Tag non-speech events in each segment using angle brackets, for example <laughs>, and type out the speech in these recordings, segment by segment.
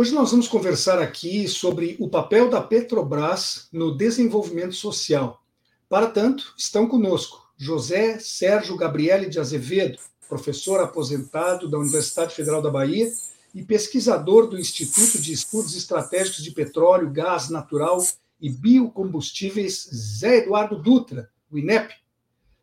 Hoje nós vamos conversar aqui sobre o papel da Petrobras no desenvolvimento social. Para tanto, estão conosco José Sérgio Gabriele de Azevedo, professor aposentado da Universidade Federal da Bahia e pesquisador do Instituto de Estudos Estratégicos de Petróleo, Gás Natural e Biocombustíveis Zé Eduardo Dutra, o INEP.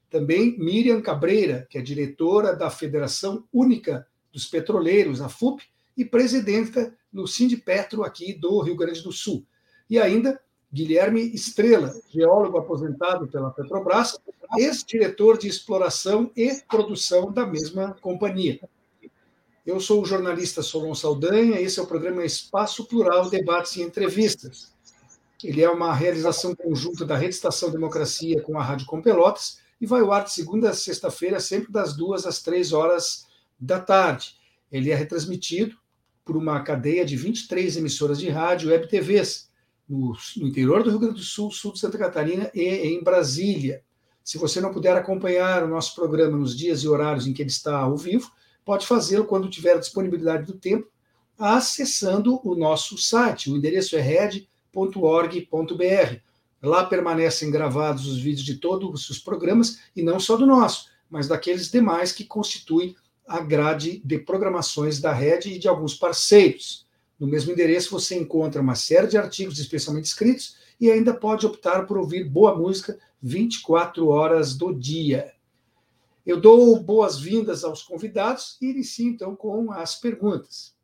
Também Miriam Cabreira, que é diretora da Federação Única dos Petroleiros, a FUP, e presidenta no Sindipetro aqui do Rio Grande do Sul. E ainda Guilherme Estrela, geólogo aposentado pela Petrobras, ex-diretor de exploração e produção da mesma companhia. Eu sou o jornalista Solon Saldanha, esse é o programa Espaço Plural, Debates e Entrevistas. Ele é uma realização conjunta da Rede Estação Democracia com a Rádio Com Pelotas e vai ao ar de segunda a sexta-feira, sempre das duas às três horas da tarde. Ele é retransmitido por uma cadeia de 23 emissoras de rádio e web TVs no, no, interior do Rio Grande do Sul, sul de Santa Catarina e em Brasília. Se você não puder acompanhar o nosso programa nos dias e horários em que ele está ao vivo, pode fazê-lo quando tiver disponibilidade do tempo, acessando o nosso site. O endereço é red.org.br. Lá permanecem gravados os vídeos de todos os programas, e não só do nosso, mas daqueles demais que constituem a grade de programações da rede e de alguns parceiros. No mesmo endereço você encontra uma série de artigos especialmente escritos e ainda pode optar por ouvir boa música 24 horas do dia. Eu dou boas-vindas aos convidados e inicio então com as perguntas.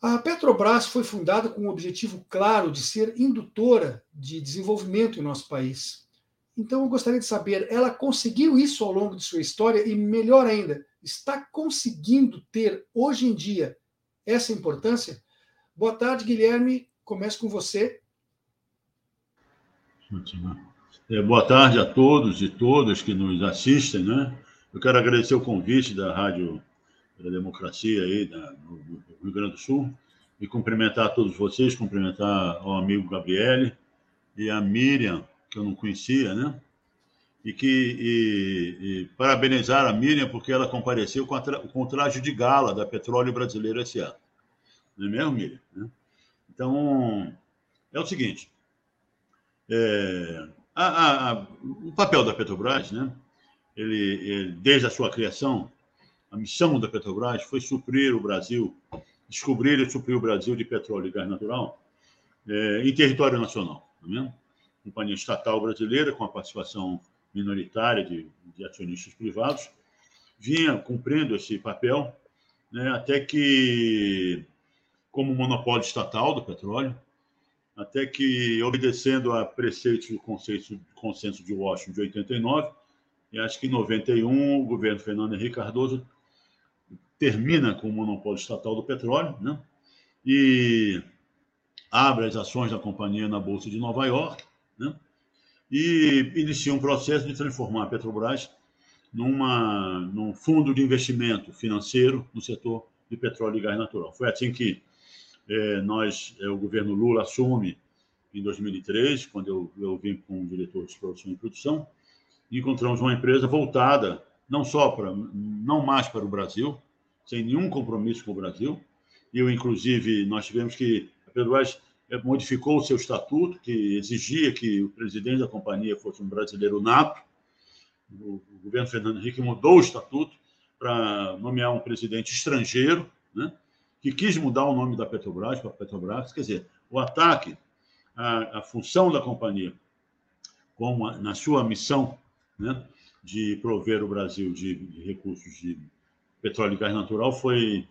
A Petrobras foi fundada com o objetivo claro de ser indutora de desenvolvimento em nosso país. Então, eu gostaria de saber, ela conseguiu isso ao longo de sua história e, melhor ainda, está conseguindo ter hoje em dia essa importância? Boa tarde, Guilherme. Começo com você. É, boa tarde a todos e todas que nos assistem, né? Eu quero agradecer o convite da Rádio da Democracia aí da, no, Rio Grande do Sul e cumprimentar todos vocês, cumprimentar o amigo Gabriele e a Miriam, que eu não conhecia, né? E que e, e parabenizar a Miriam porque ela compareceu com, a, com o traje de gala da Petróleo Brasileiro S.A. Não é mesmo, Miriam? Né? Então, é o seguinte: é, a, a, a, o papel da Petrobras, né? Ele, ele, desde a sua criação, a missão da Petrobras foi suprir o Brasil, descobrir e suprir o Brasil de petróleo e gás natural é, em território nacional. Não é companhia estatal brasileira, com a participação minoritária de, de acionistas privados, vinha cumprindo esse papel, né, até que, como monopólio estatal do petróleo, até que, obedecendo a preceitos do conceito, consenso de Washington de 89, e acho que em 91 o governo Fernando Henrique Cardoso termina com o monopólio estatal do petróleo, né? e abre as ações da companhia na Bolsa de Nova York, né? E inicia um processo de transformar a Petrobras numa, num fundo de investimento financeiro no setor de petróleo e gás natural. Foi assim que é, nós, é, o governo Lula assume em 2003, quando eu, eu vim o diretor de exploração e produção, encontramos uma empresa voltada não só para, não mais para o Brasil, sem nenhum compromisso com o Brasil. Eu, inclusive, nós tivemos que a Petrobras modificou o seu estatuto, que exigia que o presidente da companhia fosse um brasileiro nato. O governo Fernando Henrique mudou o estatuto para nomear um presidente estrangeiro, né, que quis mudar o nome da Petrobras para Petrobras. Quer dizer, o ataque à, à função da companhia, como a, na sua missão né, de prover o Brasil de, de recursos de petróleo e gás natural, foi,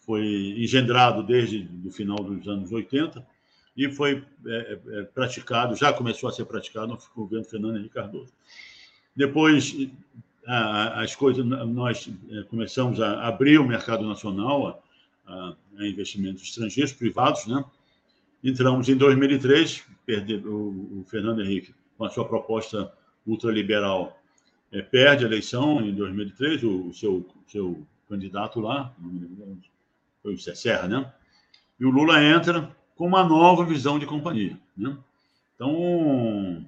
foi engendrado desde o final dos anos 80 e foi é, é, praticado, já começou a ser praticado no governo Fernando Henrique Cardoso. Depois, a, as coisas, nós é, começamos a abrir o mercado nacional a, a, a investimentos estrangeiros, privados, né? entramos em 2003, perde, o, o Fernando Henrique, com a sua proposta ultraliberal, é, perde a eleição em 2003, o, o seu, seu candidato lá, foi o Serra, né? E o Lula entra com uma nova visão de companhia, né? Então,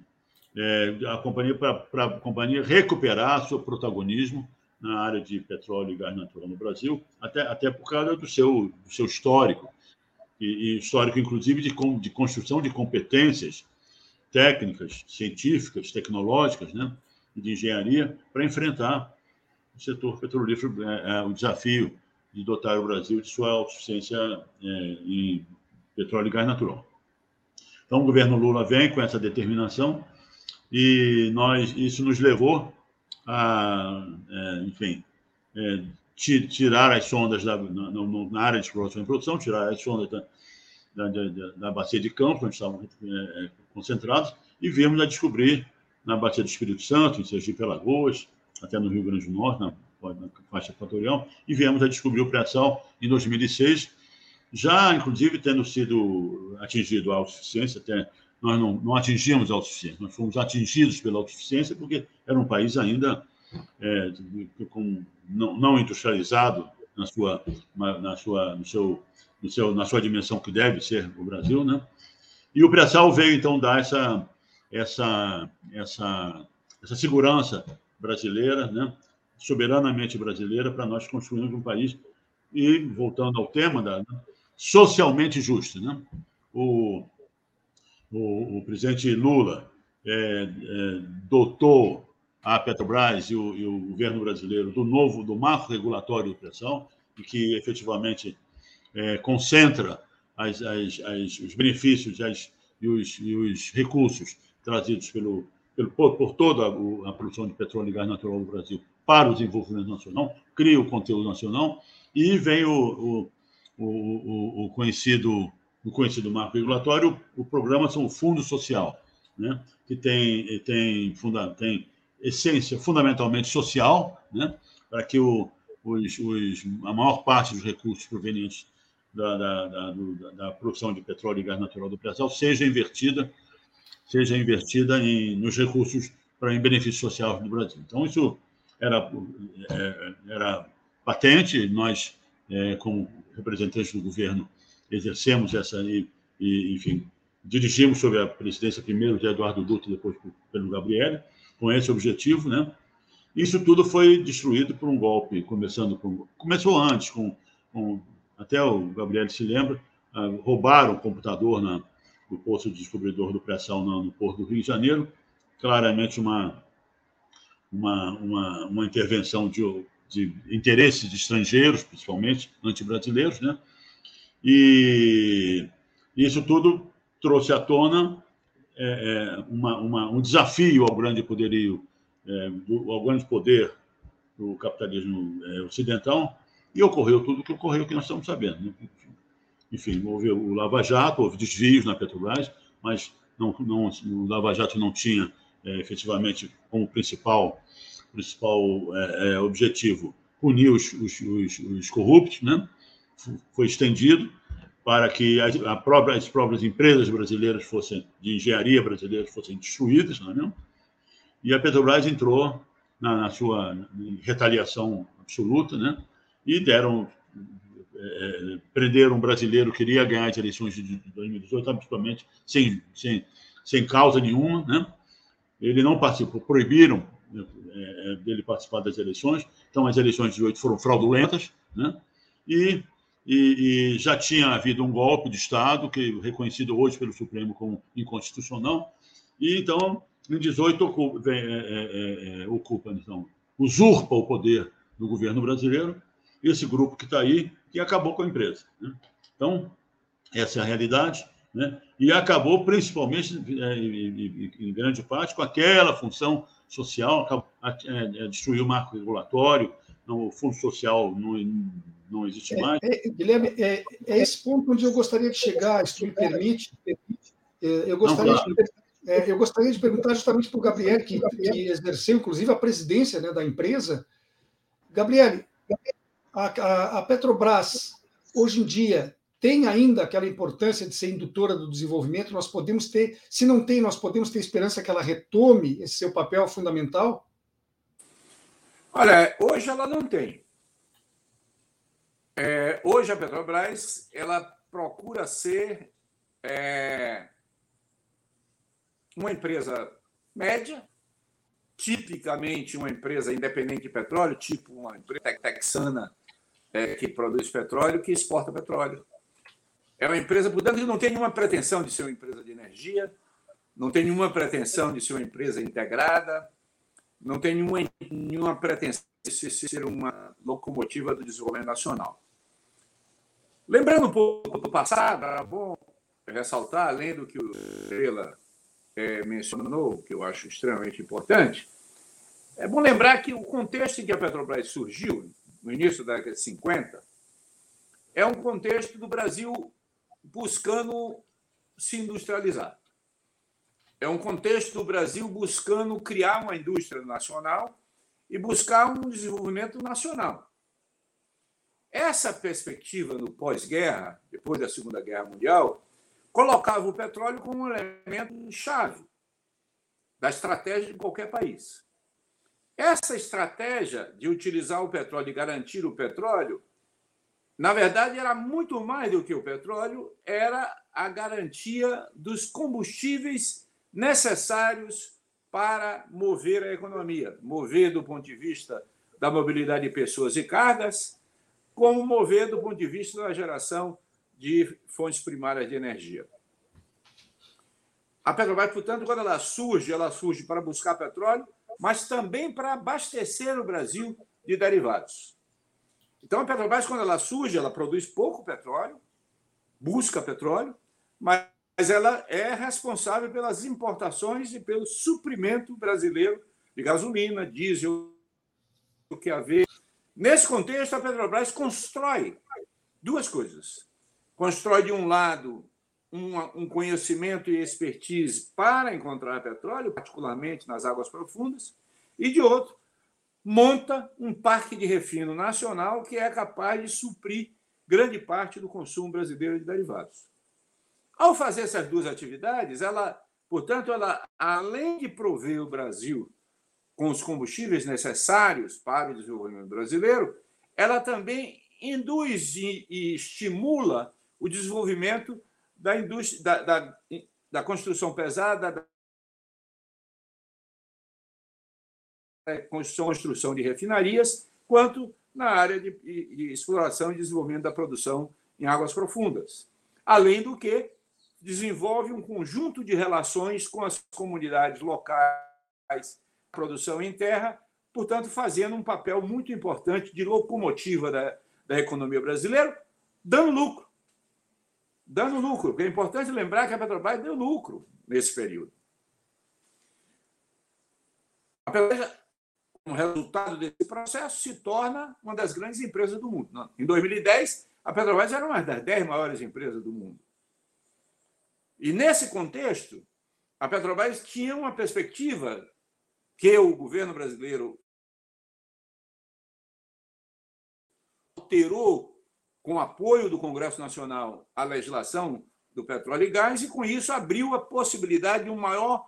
é, a companhia para a companhia recuperar seu protagonismo na área de petróleo e gás natural no Brasil, até, até por causa do seu, do seu histórico, e, e histórico, inclusive, de, de construção de competências técnicas, científicas, tecnológicas, né, de engenharia, para enfrentar o setor petrolífero, é, é, o desafio de dotar o Brasil de sua autossuficiência é, em petróleo e gás natural. Então, o governo Lula vem com essa determinação e nós isso nos levou a, é, enfim, é, tirar as sondas da, na, na, área de exploração e produção, tirar as sondas da, da, da, da bacia de Campos, onde estavam é, é, concentrados, e viemos a descobrir na bacia do Espírito Santo, em Sergipe Alagoas, até no Rio Grande do Norte, na, na faixa equatorial, e viemos a descobrir o pré-sal em 2006, já, inclusive, tendo sido atingido a autossuficiência, até nós não, não atingimos a autossuficiência, nós fomos atingidos pela autossuficiência porque era um país ainda é, com, não, não, industrializado na sua, na sua, no seu, no seu, na sua dimensão que deve ser o Brasil, né? E o pré-sal veio então dar essa, essa, essa, essa segurança brasileira, né? soberanamente brasileira, para nós construirmos um país e voltando ao tema da? Socialmente justo, né? O, o, o presidente Lula é, é, dotou a Petrobras e o, e o, governo brasileiro do novo, do marco regulatório de pressão, e que efetivamente é, concentra as, as, as, os benefícios as, e, os, e, os, recursos trazidos pelo, pelo, por, por toda a, a, produção de petróleo e gás natural do Brasil para o desenvolvimento nacional, cria o conteúdo nacional, e vem o, o, o conhecido no conhecido marco regulatório, o programa são o Fundo Social, né? que tem, tem, funda, tem essência fundamentalmente social, né? para que o, os, os, a maior parte dos recursos provenientes da, da, da, da, produção de petróleo e gás natural do Brasil seja invertida seja invertida em, nos recursos para em benefício social do Brasil. Então, isso era, é, era patente, nós, é, como representantes do governo, exercemos essa e, e, enfim, dirigimos sobre a presidência primeiro de Eduardo Dutra, depois pelo Gabriel, com esse objetivo, né? Isso tudo foi destruído por um golpe, começando com começou antes com, com até o Gabriel se lembra, uh, roubaram o computador na, no posto de descobridor do pré-sal no, no Porto do Rio de Janeiro, claramente uma uma, uma, uma intervenção de, de interesses de estrangeiros, principalmente anti-brasileiros, né? E isso tudo trouxe à tona é, é, uma, uma, um desafio ao grande poderio, é, do, ao grande poder do capitalismo é, ocidental, e ocorreu tudo o que ocorreu, que nós estamos sabendo. Né? Enfim, houve o Lava Jato, houve desvios na Petrobras, mas não, não, o Lava Jato não tinha é, efetivamente como principal, principal é, objetivo punir os, os, os, os corruptos, né? foi estendido para que as, própria, as próprias empresas brasileiras fossem, de engenharia brasileiras, fossem destruídas, não é mesmo? E a Petrobras entrou na, na sua retaliação absoluta, né? E deram, é, prenderam um brasileiro que queria ganhar as eleições de 2018, absolutamente sem, sem, sem causa nenhuma, né? Ele não participou, proibiram é, dele participar das eleições, então as eleições de 2018 foram fraudulentas, né? E e, e, já tinha havido um golpe de Estado, que reconhecido hoje pelo Supremo como inconstitucional, e então, em 18, ocupa, é, é, é, ocupa então, usurpa o poder do governo brasileiro, esse grupo que está aí, que acabou com a empresa. Né? Então, essa é a realidade, né? E acabou principalmente, é, em grande parte, com aquela função social, é, destruiu o marco regulatório, o fundo social não, não existe é, mais. É, Guilherme, é, é, esse ponto onde eu gostaria de chegar, se me permite. É, eu gostaria, não, claro. de, é, eu gostaria de perguntar justamente para o Gabriel, que, que, exerceu, inclusive, a presidência né, da empresa. Gabriel, a, a Petrobras, hoje em dia, tem ainda aquela importância de ser indutora do desenvolvimento? Nós podemos ter, se não tem, nós podemos ter esperança que ela retome esse seu papel fundamental? Olha, hoje ela não tem. É, hoje a Petrobras ela procura ser é, uma empresa média, tipicamente uma empresa independente de petróleo, tipo uma empresa texana é, que produz petróleo, que exporta petróleo. É uma empresa, portanto, que não tem nenhuma pretensão de ser uma empresa de energia, não tem nenhuma pretensão de ser uma empresa integrada, não tem nenhuma, nenhuma pretensão de ser uma locomotiva do desenvolvimento nacional. Lembrando um pouco do passado, é bom ressaltar, além do que o Estrela é, mencionou, que eu acho extremamente importante, é bom lembrar que o contexto em que a Petrobras surgiu, no início da década de 50, é um contexto do Brasil buscando se industrializar. É um contexto do Brasil buscando criar uma indústria nacional e buscar um desenvolvimento nacional. Essa perspectiva no pós-guerra, depois da Segunda Guerra Mundial, colocava o petróleo como um elemento chave da estratégia de qualquer país. Essa estratégia de utilizar o petróleo e garantir o petróleo, na verdade, era muito mais do que o petróleo, era a garantia dos combustíveis necessários para mover a economia, mover do ponto de vista da mobilidade de pessoas e cargas, como mover do ponto de vista da geração de fontes primárias de energia. A Petrobras, portanto, quando ela surge, ela surge para buscar petróleo, mas também para abastecer o Brasil de derivados. Então, a Petrobras, quando ela surge, ela produz pouco petróleo, busca petróleo, mas ela é responsável pelas importações e pelo suprimento brasileiro de gasolina, diesel, o que haver. Nesse contexto, a Petrobras constrói duas coisas constrói, de um lado, um, conhecimento e expertise para encontrar petróleo, particularmente nas águas profundas, e, de outro, monta um parque de refino nacional que é capaz de suprir grande parte do consumo brasileiro de derivados. Ao fazer essas duas atividades, ela, portanto, ela, além de prover o Brasil com os combustíveis necessários para o desenvolvimento brasileiro, ela também induz e, estimula o desenvolvimento da indústria, da, da, da construção pesada, construção, construção de refinarias, quanto na área de, de exploração e desenvolvimento da produção em águas profundas. Além do que, desenvolve um conjunto de relações com as comunidades locais, produção em terra, portanto, fazendo um papel muito importante de locomotiva da, da economia brasileira, dando lucro dando lucro. Porque é importante lembrar que a Petrobras deu lucro nesse período. A Petrobras, como resultado desse processo, se torna uma das grandes empresas do mundo. Em 2010, a Petrobras era uma das dez maiores empresas do mundo. E nesse contexto, a Petrobras tinha uma perspectiva que o governo brasileiro alterou com apoio do Congresso Nacional à legislação do petróleo e gás, e com isso abriu a possibilidade de uma maior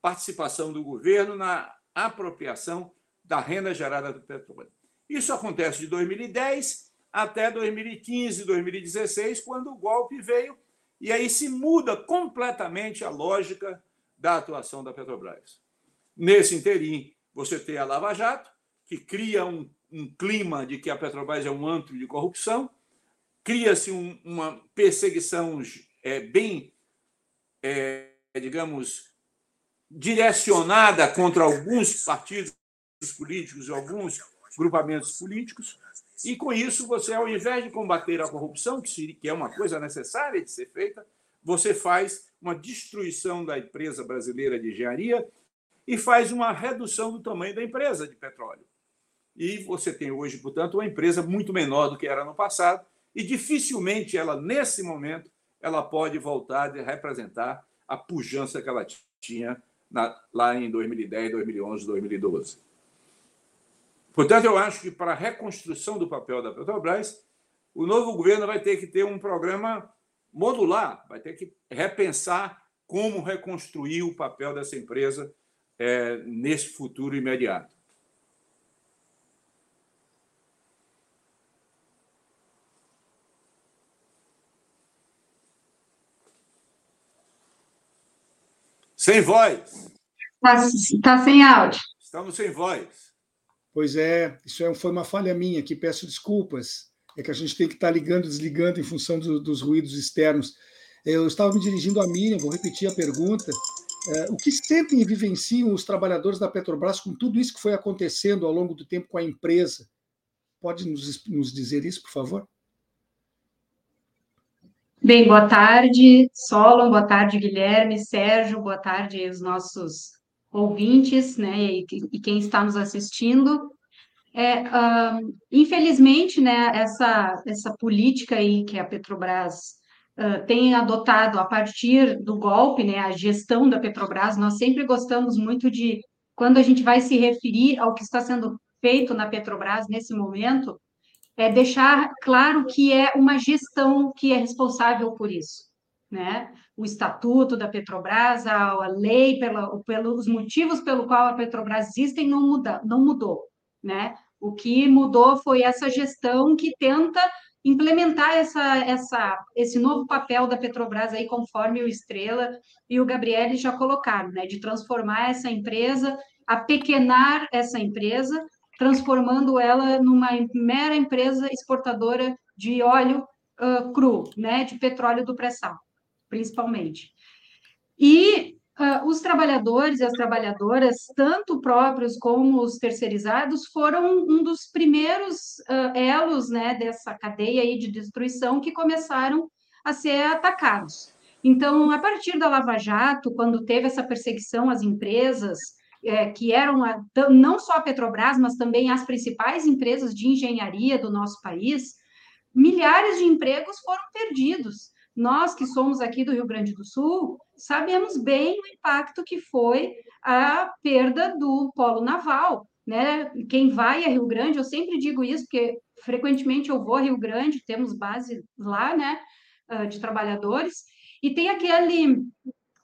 participação do governo na apropriação da renda gerada do petróleo. Isso acontece de 2010 até 2015, 2016, quando o golpe veio, e aí se muda completamente a lógica da atuação da Petrobras. Nesse interim, você tem a Lava Jato, que cria um, um clima de que a Petrobras é um antro de corrupção, cria-se um, uma perseguição é, bem, é, digamos, direcionada contra alguns partidos políticos e alguns grupamentos políticos, e com isso você, ao invés de combater a corrupção, que é uma coisa necessária de ser feita, você faz uma destruição da empresa brasileira de engenharia e faz uma redução do tamanho da empresa de petróleo. E você tem hoje, portanto, uma empresa muito menor do que era no passado, e dificilmente ela, nesse momento, ela pode voltar a representar a pujança que ela tinha na, lá em 2010, 2011, 2012. Portanto, eu acho que para a reconstrução do papel da Petrobras, o novo governo vai ter que ter um programa modular, vai ter que repensar como reconstruir o papel dessa empresa é, nesse futuro imediato. Sem voz. Está tá sem áudio. Estamos sem voz. Pois é, isso é, foi uma falha minha aqui, peço desculpas. É que a gente tem que estar tá ligando e desligando em função do, dos ruídos externos. Eu estava me dirigindo a Miriam, vou repetir a pergunta. É, o que sentem e vivenciam os trabalhadores da Petrobras com tudo isso que foi acontecendo ao longo do tempo com a empresa? Pode nos, nos dizer isso, por favor? Bem, boa tarde, Solon, boa tarde, Guilherme, Sérgio, boa tarde os nossos ouvintes, né, e, e quem está nos assistindo. É, uh, infelizmente, né, essa, essa política aí que a Petrobras uh, tem adotado a partir do golpe, né, a gestão da Petrobras, nós sempre gostamos muito de, quando a gente vai se referir ao que está sendo feito na Petrobras nesse momento, é deixar claro que é uma gestão que é responsável por isso, né? O estatuto da Petrobras, a, lei, pela, pelos motivos pelo qual a Petrobras existe não, muda, não mudou, né? O que mudou foi essa gestão que tenta implementar essa, essa, esse novo papel da Petrobras aí, conforme o Estrela e o Gabriele já colocaram, né? De transformar essa empresa, apequenar essa empresa transformando ela numa mera empresa exportadora de óleo uh, cru, né, de petróleo do pré-sal, principalmente. E uh, os trabalhadores e as trabalhadoras, tanto próprios como os terceirizados, foram um dos primeiros uh, elos, né, dessa cadeia aí de destruição que começaram a ser atacados. Então, a partir da Lava Jato, quando teve essa perseguição às empresas, é, que eram a, não só a Petrobras, mas também as principais empresas de engenharia do nosso país, milhares de empregos foram perdidos. Nós que somos aqui do Rio Grande do Sul, sabemos bem o impacto que foi a perda do polo naval. Né? Quem vai a Rio Grande, eu sempre digo isso, porque frequentemente eu vou a Rio Grande, temos base lá, né, ah, de trabalhadores, e tem aquele,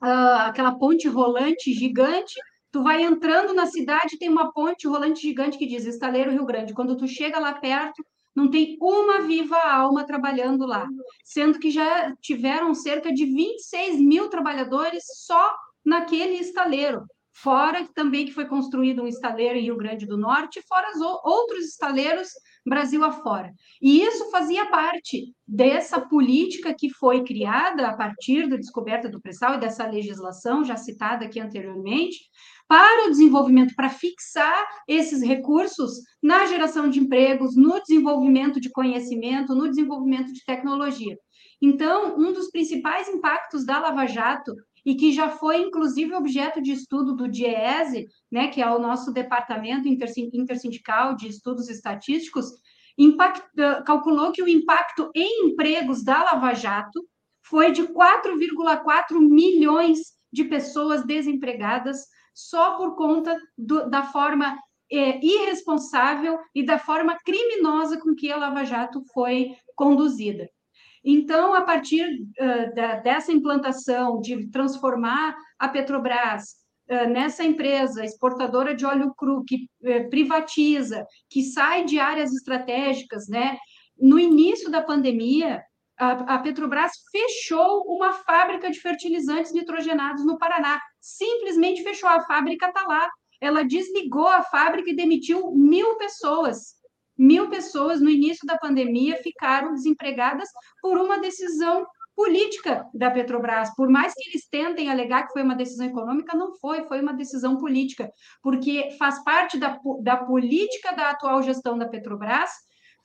uh, aquela ponte rolante gigante Tu vai entrando na cidade, tem uma ponte rolante gigante que diz Estaleiro Rio Grande. Quando tu chega lá perto, não tem uma viva alma trabalhando lá, sendo que já tiveram cerca de 26 mil trabalhadores só naquele estaleiro. Fora também que foi construído um estaleiro em Rio Grande do Norte, fora os outros estaleiros Brasil afora. E isso fazia parte dessa política que foi criada a partir da descoberta do pré-sal e dessa legislação já citada aqui anteriormente, para o desenvolvimento, para fixar esses recursos na geração de empregos, no desenvolvimento de conhecimento, no desenvolvimento de tecnologia. Então, um dos principais impactos da Lava Jato, e que já foi inclusive objeto de estudo do DIEESE, né, que é o nosso departamento intersindical de estudos estatísticos, impact, calculou que o impacto em empregos da Lava Jato foi de 4,4 milhões de pessoas desempregadas só por conta do, da forma é, irresponsável e da forma criminosa com que a Lava Jato foi conduzida. Então, a partir uh, da, dessa implantação de transformar a Petrobras uh, nessa empresa exportadora de óleo cru, que uh, privatiza, que sai de áreas estratégicas, né? No início da pandemia, a, a Petrobras fechou uma fábrica de fertilizantes nitrogenados no Paraná. Simplesmente fechou a fábrica, está lá. Ela desligou a fábrica e demitiu mil pessoas. Mil pessoas no início da pandemia ficaram desempregadas por uma decisão política da Petrobras. Por mais que eles tentem alegar que foi uma decisão econômica, não foi, foi uma decisão política, porque faz parte da, da política da atual gestão da Petrobras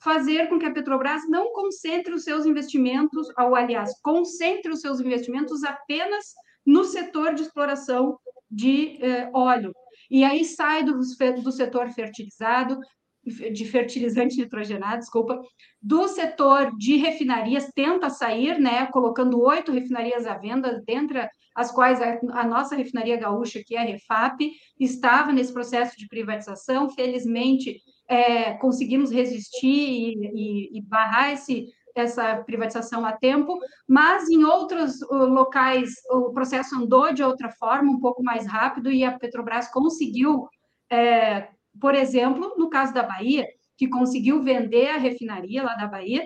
fazer com que a Petrobras não concentre os seus investimentos, ou aliás, concentre os seus investimentos apenas no setor de exploração de eh, óleo. E aí sai do, do setor fertilizado, de fertilizante nitrogenado, desculpa, do setor de refinarias, tenta sair, né, colocando oito refinarias à venda, dentre as quais a, a, nossa refinaria gaúcha, que é a Refap, estava nesse processo de privatização, felizmente é, conseguimos resistir e, e, e barrar esse, essa privatização a tempo, mas em outros locais o processo andou de outra forma, um pouco mais rápido, e a Petrobras conseguiu, é, por exemplo, no caso da Bahia, que conseguiu vender a refinaria lá da Bahia,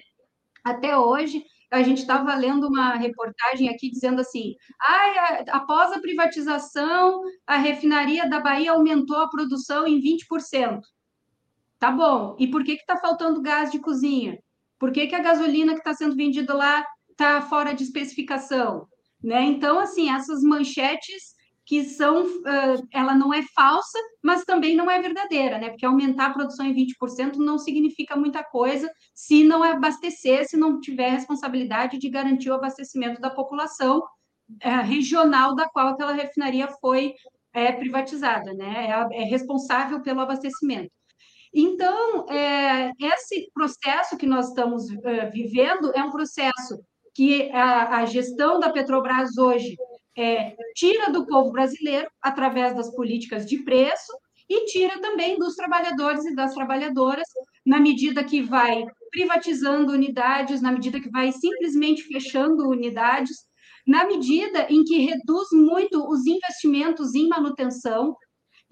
até hoje a gente estava lendo uma reportagem aqui dizendo assim: ah, após a privatização, a refinaria da Bahia aumentou a produção em 20%. Tá bom. E por que está faltando gás de cozinha? Por que, que a gasolina que está sendo vendida lá está fora de especificação? Né? Então, assim, essas manchetes que são, uh, ela não é falsa, mas também não é verdadeira, né? Porque aumentar a produção em 20% não significa muita coisa se não abastecer, se não tiver responsabilidade de garantir o abastecimento da população uh, regional da qual aquela refinaria foi é, privatizada, né? É, é, responsável pelo abastecimento. Então, é, esse processo que nós estamos uh, vivendo é um processo que a, a gestão da Petrobras hoje é, tira do povo brasileiro através das políticas de preço e tira também dos trabalhadores e das trabalhadoras, na medida que vai privatizando unidades, na medida que vai simplesmente fechando unidades, na medida em que reduz muito os investimentos em manutenção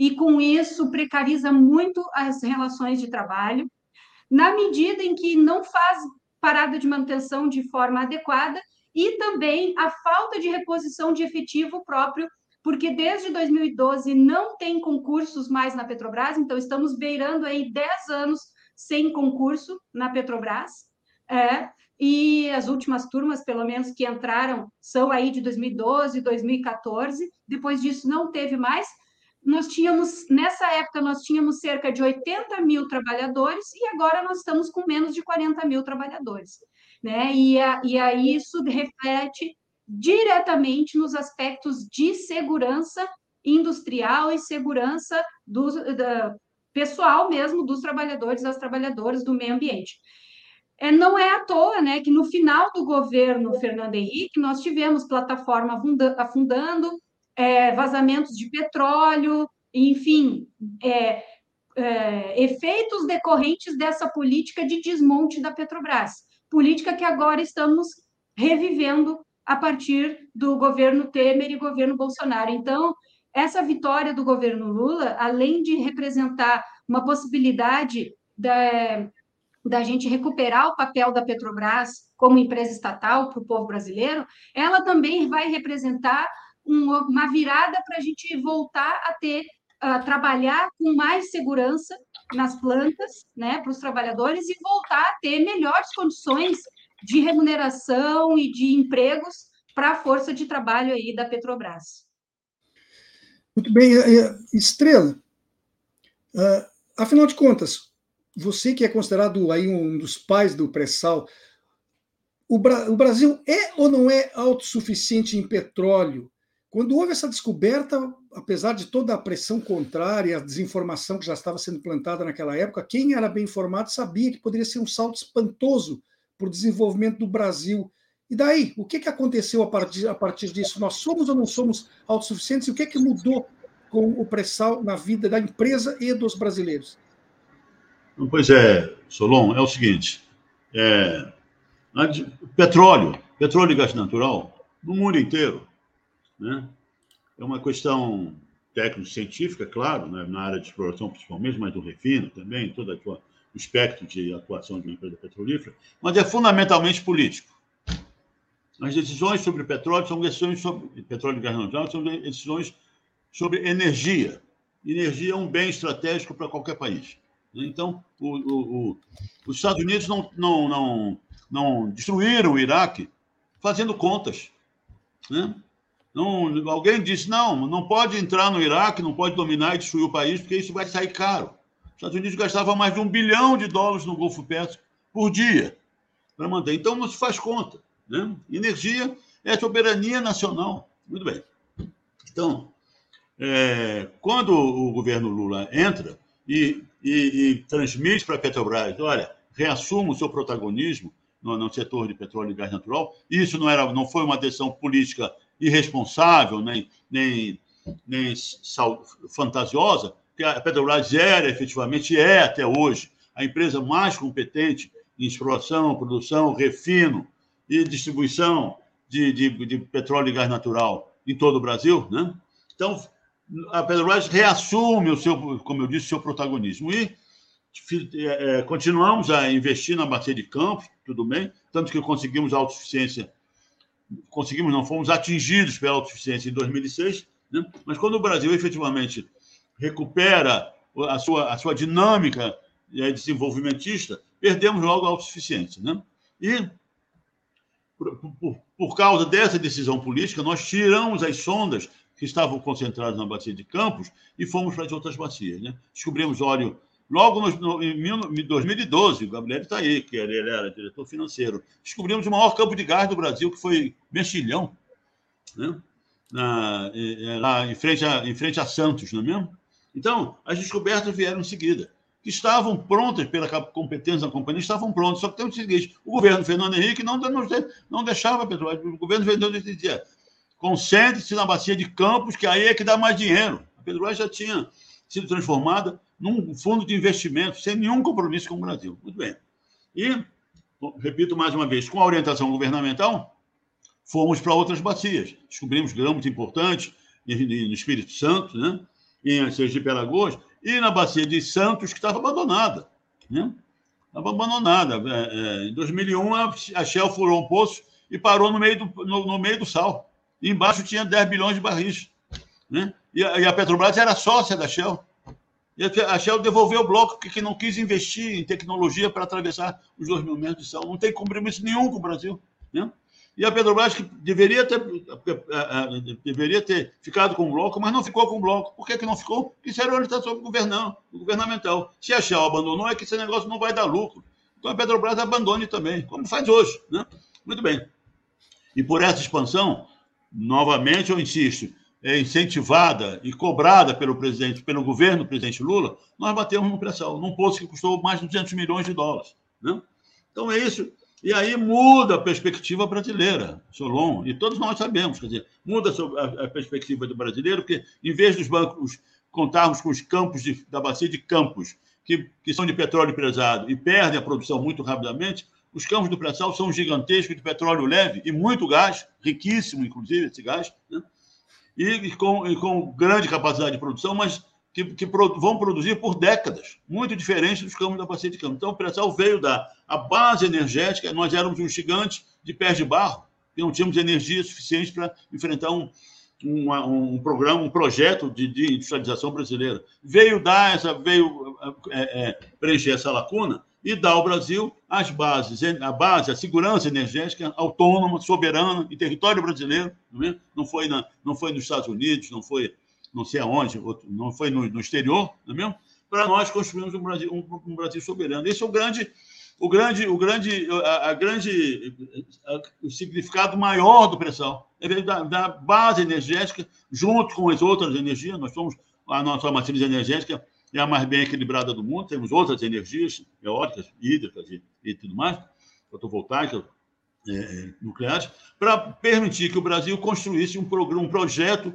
e, com isso, precariza muito as relações de trabalho, na medida em que não faz parada de manutenção de forma adequada e também a falta de reposição de efetivo próprio, porque desde 2012 não tem concursos mais na Petrobras, então estamos beirando aí 10 anos sem concurso na Petrobras, é, e as últimas turmas, pelo menos, que entraram são aí de 2012, 2014, depois disso não teve mais, nós tínhamos, nessa época, nós tínhamos cerca de 80 mil trabalhadores e agora nós estamos com menos de 40 mil trabalhadores né? E, a, e aí isso reflete diretamente nos aspectos de segurança industrial e segurança do, da, pessoal mesmo dos trabalhadores, das trabalhadoras do meio ambiente. É, não é à toa né, que no final do governo Fernando Henrique nós tivemos plataforma afundando, é, vazamentos de petróleo, enfim, é, é, efeitos decorrentes dessa política de desmonte da Petrobras política que agora estamos revivendo a partir do governo Temer e governo Bolsonaro. Então, essa vitória do governo Lula, além de representar uma possibilidade da, da gente recuperar o papel da Petrobras como empresa estatal para o povo brasileiro, ela também vai representar uma virada para a gente voltar a ter, a trabalhar com mais segurança nas plantas, né, para os trabalhadores e voltar a ter melhores condições de remuneração e de empregos para a força de trabalho aí da Petrobras. Muito bem, é, é, Estrela. Uh, afinal de contas, você que é considerado aí um dos pais do pré-sal, o Brasil é ou não é autossuficiente em petróleo? Quando houve essa descoberta, apesar de toda a pressão contrária, a desinformação que já estava sendo plantada naquela época, quem era bem informado sabia que poderia ser um salto espantoso para o desenvolvimento do Brasil. E daí, o que, que aconteceu a partir, a partir disso? Nós somos ou não somos autossuficientes? E o que, que mudou com o pré-sal na vida da empresa e dos brasileiros? Pois é, Solon, é o seguinte: é, petróleo, petróleo e gás natural, no mundo inteiro, né? É uma questão técnico-científica, claro, né? na área de exploração principalmente, mas do refino também, todo o espectro de atuação de uma empresa petrolífera, mas é fundamentalmente político. As decisões sobre petróleo são decisões sobre petróleo e gás natural, são decisões sobre energia. Energia é um bem estratégico para qualquer país. Né? Então, o, o, o, os Estados Unidos não, não, não, não destruíram o Iraque fazendo contas. Né? Não, alguém disse: não, não pode entrar no Iraque, não pode dominar e destruir o país, porque isso vai sair caro. Os Estados Unidos gastavam mais de um bilhão de dólares no Golfo Pérsico por dia para manter. Então não se faz conta. Né? Energia é soberania nacional. Muito bem. Então, é, quando o governo Lula entra e, e, e transmite para a Petrobras: olha, reassuma o seu protagonismo no, no, setor de petróleo e gás natural, isso não, era, não foi uma decisão política irresponsável, nem, nem, nem fantasiosa, que a Petrobras era efetivamente, é até hoje, a empresa mais competente em exploração, produção, refino e distribuição de, de, de petróleo e gás natural em todo o Brasil. Né? Então, a Petrobras reassume o seu, como eu disse, o seu protagonismo. E é, é, continuamos a investir na bacia de campos, tudo bem, tanto que conseguimos autossuficiência, conseguimos, não, fomos atingidos pela autossuficiência em 2006, né? mas quando o Brasil efetivamente recupera a sua, a sua dinâmica é, desenvolvimentista, perdemos logo a autossuficiência. Né? E, por, por, por causa dessa decisão política, nós tiramos as sondas que estavam concentradas na bacia de Campos e fomos para as outras bacias. Né? Descobrimos óleo Logo no, em 2012, o Gabriel está aí, que ele era diretor financeiro, descobrimos o maior campo de gás do Brasil, que foi Mexilhão, né? Na, lá em frente, a, em frente a Santos, não é mesmo? Então, as descobertas vieram em seguida, que estavam prontas pela competência da companhia, estavam prontas, só que tem o seguinte, o governo Fernando Henrique não, não, não deixava petróleo, o governo Fernando Henrique dizia, concentre-se na bacia de Campos, que aí é que dá mais dinheiro. A Petrobras já tinha sido transformada num fundo de investimento sem nenhum compromisso com o Brasil. Muito bem. E, repito mais uma vez, com a orientação governamental, fomos para outras bacias. Descobrimos grãos importantes no Espírito Santo, né? em Sergipe Alagoas, e na bacia de Santos, que estava abandonada. Né? Estava abandonada. É, é, em 2001, a Shell furou um poço e parou no meio do, no, no meio do sal. E embaixo tinha 10 bilhões de barris. Né? E, a, e a Petrobras era sócia da Shell. E a Shell devolveu o bloco porque não quis investir em tecnologia para atravessar os dois mil metros de sal. Não tem compromisso nenhum com o Brasil. Né? E a Petrobras, que deveria ter, deveria ter ficado com o bloco, mas não ficou com o bloco. Por que, que não ficou? Porque isso era orientação governamental. Se a Shell abandonou, é que esse negócio não vai dar lucro. Então a Petrobras abandone também, como faz hoje. Né? Muito bem. E por essa expansão, novamente eu insisto, incentivada e cobrada pelo presidente, pelo governo do presidente Lula, nós batemos no pré-sal, num poço que custou mais de 200 milhões de dólares. Né? Então é isso. E aí muda a perspectiva brasileira, Solon, e todos nós sabemos, quer dizer, muda a, perspectiva do brasileiro, porque em vez dos bancos contarmos com os campos de, da bacia de campos, que, que são de petróleo pesado e perdem a produção muito rapidamente, os campos do pré-sal são gigantescos de petróleo leve e muito gás, riquíssimo, inclusive, esse gás, né? E com, e com grande capacidade de produção, mas que, que pro, vão produzir por décadas, muito diferente dos campos da bacia de Campos. Então, o pré-sal veio da a base energética, nós éramos um gigante de pés de barro, e não tínhamos energia suficiente para enfrentar um, um, um, programa, um projeto de, de, industrialização brasileira. Veio dar essa, veio é, é, preencher essa lacuna e dar ao Brasil as bases, a base, a segurança energética autônoma, soberana em território brasileiro, não, é? não foi na, não foi nos Estados Unidos, não foi não sei aonde, não foi no, no exterior, não é mesmo? Para nós construirmos um Brasil, um, um, Brasil soberano. Esse é o grande, o grande, o grande, a, a grande, a, o significado maior do pressão é da, da base energética junto com as outras energias. Nós somos a nossa matriz energética é a mais bem equilibrada do mundo. Temos outras energias eólicas, hídricas e, e tudo mais, fotovoltaicas, é, é, nucleares, para permitir que o Brasil construísse um, um projeto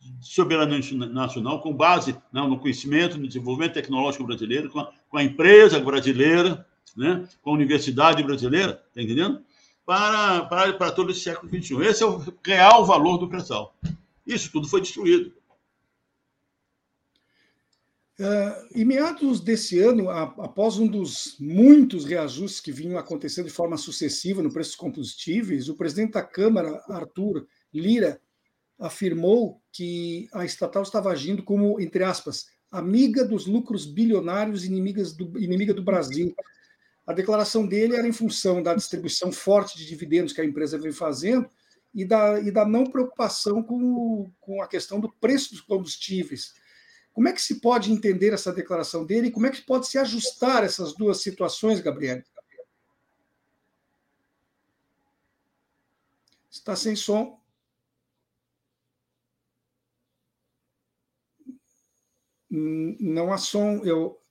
de soberania nacional com base não, no conhecimento, no desenvolvimento tecnológico brasileiro, com a, com a empresa brasileira, né, com a universidade brasileira, está entendendo? Para, para, para todo esse século XXI. Esse é o real valor do pré-sal. Isso tudo foi destruído. Uh, em meados desse ano, a, após um dos muitos reajustes que vinham acontecendo de forma sucessiva no preço dos combustíveis, o presidente da Câmara, Arthur Lira, afirmou que a estatal estava agindo como, entre aspas, amiga dos lucros bilionários inimigas do, inimiga do Brasil. A declaração dele era em função da distribuição forte de dividendos que a empresa vem fazendo e da, e da não preocupação com, com a questão do preço dos combustíveis. Como é que se pode entender essa declaração dele e como é que pode se ajustar essas duas situações, Gabriel? Está sem som. Não há som. Eu,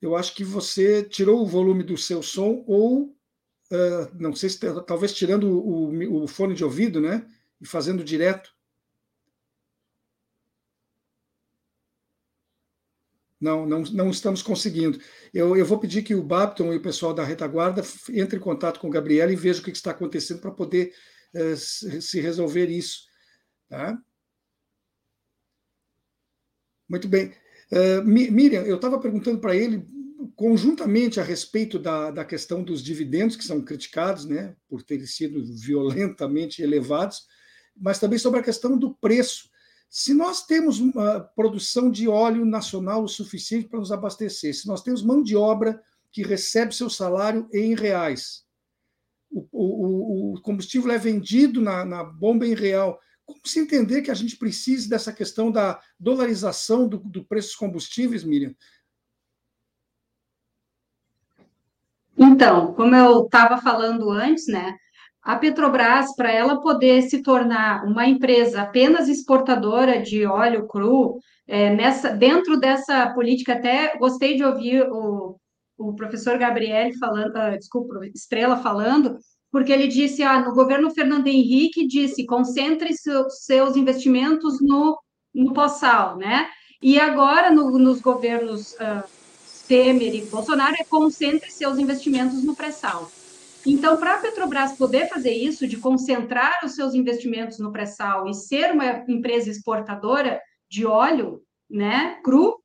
eu acho que você tirou o volume do seu som ou uh, não sei se talvez tirando o, o, fone de ouvido, né? E fazendo direto. Não, não, não estamos conseguindo. Eu, eu vou pedir que o Babton e o pessoal da retaguarda entre em contato com o Gabriel e veja o que está acontecendo para poder uh, se resolver isso. Tá? Muito bem. Uh, Miriam, eu estava perguntando para ele conjuntamente a respeito da, da questão dos dividendos, que são criticados né, por terem sido violentamente elevados, mas também sobre a questão do preço. Se nós temos produção de óleo nacional o suficiente para nos abastecer, se nós temos mão de obra que recebe seu salário em reais, o, o, o combustível é vendido na, na, bomba em real, como se entender que a gente precise dessa questão da dolarização do, do preço dos combustíveis, Miriam, Então, como eu estava falando antes, né, a Petrobras, para ela poder se tornar uma empresa apenas exportadora de óleo cru, é, nessa, dentro dessa política, até gostei de ouvir o, o professor Gabriel falando, uh, desculpa, Estrela falando, porque ele disse, ah, no governo Fernando Henrique, disse, concentre seu, seus investimentos no, no pós-sal, né? E agora, no, nos governos uh, Temer e Bolsonaro é concentre seus investimentos no pré-sal. Então, para a Petrobras poder fazer isso, de concentrar os seus investimentos no pré-sal e ser uma empresa exportadora de óleo né, cru,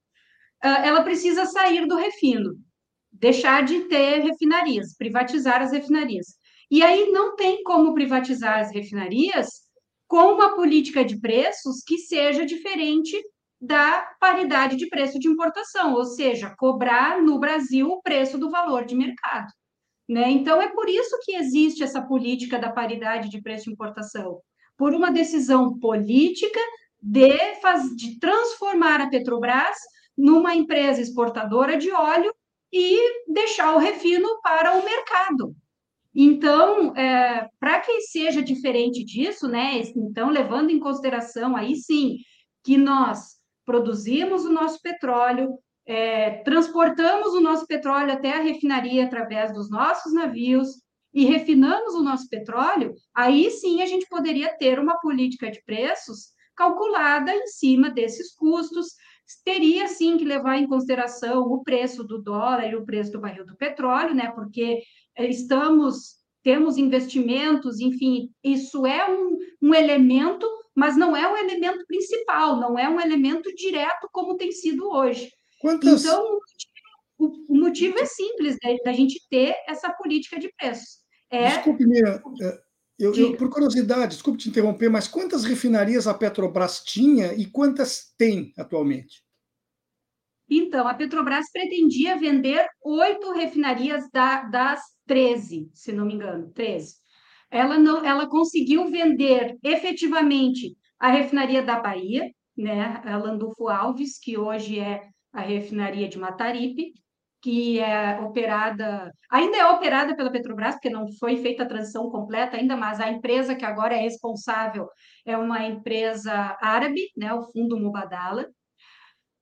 ah, ela precisa sair do refino, deixar de ter refinarias, privatizar as refinarias. E aí não tem como privatizar as refinarias com uma política de preços que seja diferente da paridade de preço de importação, ou seja, cobrar no Brasil o preço do valor de mercado. Né? Então, é por isso que existe essa política da paridade de preço de importação por uma decisão política de, faz, de transformar a Petrobras numa empresa exportadora de óleo e deixar o refino para o mercado. Então, é, para que seja diferente disso, né? Então, levando em consideração aí sim que nós produzimos o nosso petróleo, é, transportamos o nosso petróleo até a refinaria através dos nossos navios e refinamos o nosso petróleo, aí sim a gente poderia ter uma política de preços calculada em cima desses custos. Teria sim que levar em consideração o preço do dólar e o preço do barril do petróleo, né? Porque estamos temos investimentos, enfim, isso é um, um elemento mas não é o elemento principal, não é um elemento direto como tem sido hoje. Quantas... Então, o, o, motivo é simples né, da gente ter essa política de preços. É... Desculpe, Mira, é, eu, eu, por curiosidade, desculpe te interromper, mas quantas refinarias a Petrobras tinha e quantas tem atualmente? Então, a Petrobras pretendia vender oito refinarias da, das 13, se não me engano, 13 ela não, ela conseguiu vender efetivamente a refinaria da Bahia, né, a Landulfo Alves, que hoje é a refinaria de Mataripe, que é operada, ainda é operada pela Petrobras, porque não foi feita a transição completa ainda, mas a empresa que agora é responsável é uma empresa árabe, né, o Fundo Mubadala.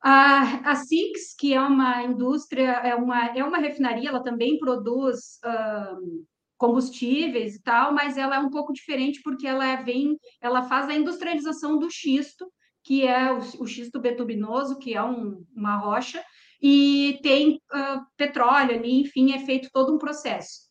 A, a Six, que é uma indústria, é uma, é uma refinaria, ela também produz um, combustíveis e tal, mas ela é um pouco diferente porque ela vem, ela faz a industrialização do xisto, que é o, o xisto betubinoso, que é um, uma rocha, e tem uh, petróleo ali, enfim, é feito todo um processo.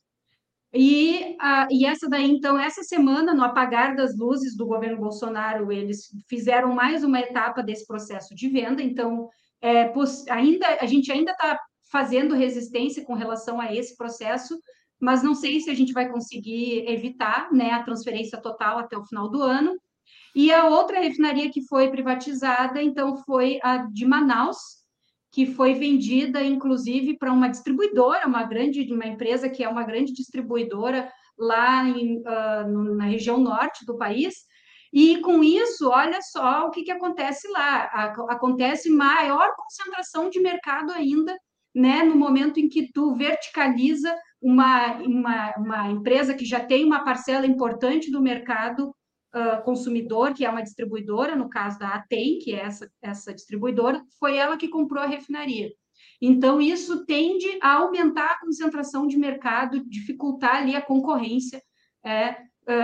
E, uh, e essa daí, então, essa semana, no apagar das luzes do governo Bolsonaro, eles fizeram mais uma etapa desse processo de venda, então, é, ainda, a gente ainda está fazendo resistência com relação a esse processo, mas não sei se a gente vai conseguir evitar né, a transferência total até o final do ano. E a outra refinaria que foi privatizada, então, foi a de Manaus, que foi vendida, inclusive, para uma distribuidora, uma grande, uma empresa que é uma grande distribuidora lá em, uh, na região norte do país. E com isso, olha só o que, que acontece lá. Acontece maior concentração de mercado ainda, né, no momento em que tu verticaliza uma, uma, uma empresa que já tem uma parcela importante do mercado uh, consumidor, que é uma distribuidora, no caso da Atem, que é essa, essa distribuidora, foi ela que comprou a refinaria. Então, isso tende a aumentar a concentração de mercado, dificultar ali a concorrência é,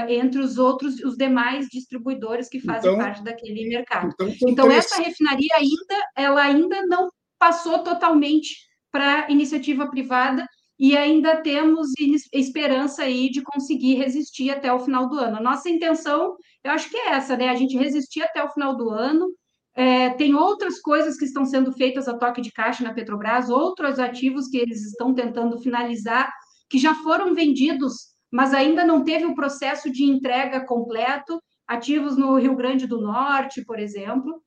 entre os outros, os demais distribuidores que fazem então, parte daquele mercado. Então, então essa refinaria ainda, ela ainda não passou totalmente para iniciativa privada e ainda temos esperança aí de conseguir resistir até o final do ano. A nossa intenção, eu acho que é essa, né? A gente resistir até o final do ano. É, tem outras coisas que estão sendo feitas a toque de caixa na Petrobras, outros ativos que eles estão tentando finalizar, que já foram vendidos, mas ainda não teve o processo de entrega completo. Ativos no Rio Grande do Norte, por exemplo.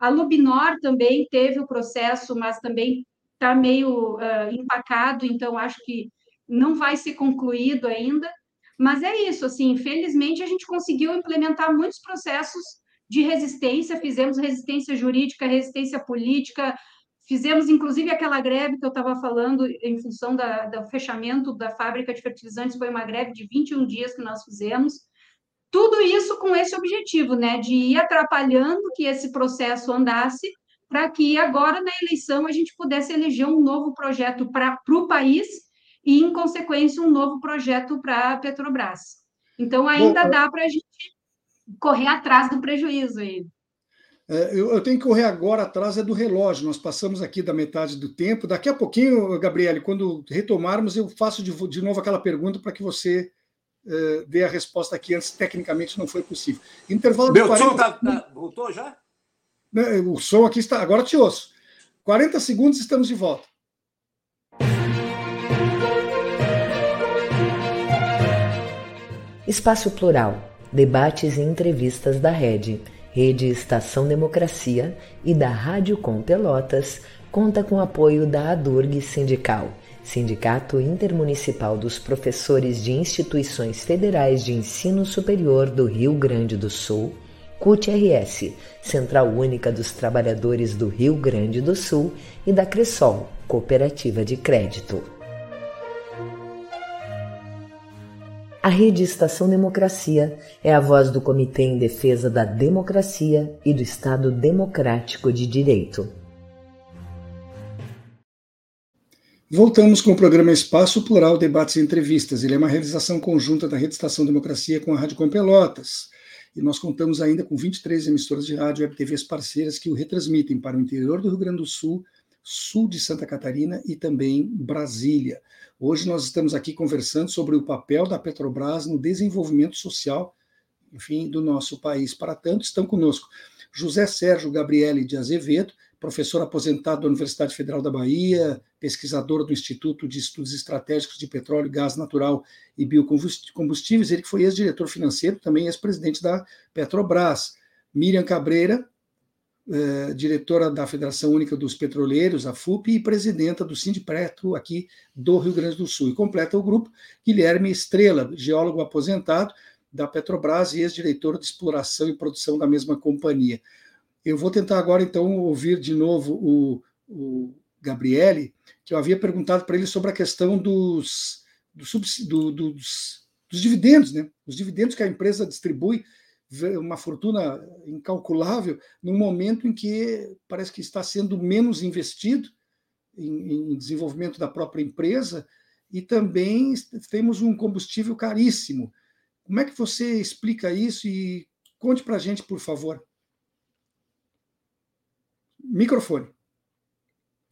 A Lubinor também teve o processo, mas também está meio uh, empacado, então acho que não vai ser concluído ainda. Mas é isso, assim, infelizmente a gente conseguiu implementar muitos processos de resistência, fizemos resistência jurídica, resistência política, fizemos inclusive aquela greve que eu estava falando em função da, do fechamento da fábrica de fertilizantes, foi uma greve de 21 dias que nós fizemos. Tudo isso com esse objetivo, né, de ir atrapalhando que esse processo andasse, para que agora na eleição a gente pudesse eleger um novo projeto para o país e, em consequência, um novo projeto para a Petrobras. Então, ainda Bom, dá para a gente correr atrás do prejuízo aí. É, eu, eu, tenho que correr agora atrás é do relógio. Nós passamos aqui da metade do tempo. Daqui a pouquinho, Gabriele, quando retomarmos, eu faço de, de novo aquela pergunta para que você uh, dê a resposta aqui antes. Tecnicamente não foi possível. Intervalo Meu de 40... som tá, tá, voltou já? Né, o som aqui está. Agora te ouço. 40 segundos, estamos de volta. Espaço Plural. Debates e entrevistas da Rede, Rede Estação Democracia e da Rádio Com Pelotas conta com apoio da ADURG Sindical, Sindicato Intermunicipal dos Professores de Instituições Federais de Ensino Superior do Rio Grande do Sul, CUT-RS, Central Única dos Trabalhadores do Rio Grande do Sul e da Cressol, Cooperativa de Crédito. A Rede Estação Democracia é a voz do Comitê em Defesa da Democracia e do Estado Democrático de Direito. Voltamos com o programa Espaço Plural Debates e Entrevistas. Ele é uma realização conjunta da Rede Estação Democracia com a Rádio Com Pelotas. E nós contamos ainda com 23 emissoras de rádio e TVs parceiras que o retransmitem para o interior do Rio Grande do Sul, sul de Santa Catarina e também Brasília. Hoje nós estamos aqui conversando sobre o papel da Petrobras no desenvolvimento social, enfim, do nosso país. Para tanto, estão conosco José Sérgio Gabriele de Azevedo, professor aposentado da Universidade Federal da Bahia, pesquisador do Instituto de Estudos Estratégicos de Petróleo, Gás Natural e Biocombustíveis, ele que foi ex-diretor financeiro, também ex-presidente da Petrobras. Miriam Cabreira, eh, diretora da Federação Única dos Petroleiros, a FUP, e presidenta do Sindipetro aqui do Rio Grande do Sul. E completa o grupo Guilherme Estrela, geólogo aposentado da Petrobras e ex-diretor de exploração e produção da mesma companhia. Eu vou tentar agora, então, ouvir de novo o, o Gabriele, que eu havia perguntado para ele sobre a questão dos, dos, do, dos, dos dividendos, né? Os dividendos que a empresa distribui uma fortuna incalculável num momento em que parece que está sendo menos investido em, em desenvolvimento da própria empresa e também temos um combustível caríssimo. Como é que você explica isso e conte para a gente, por favor. Microfone.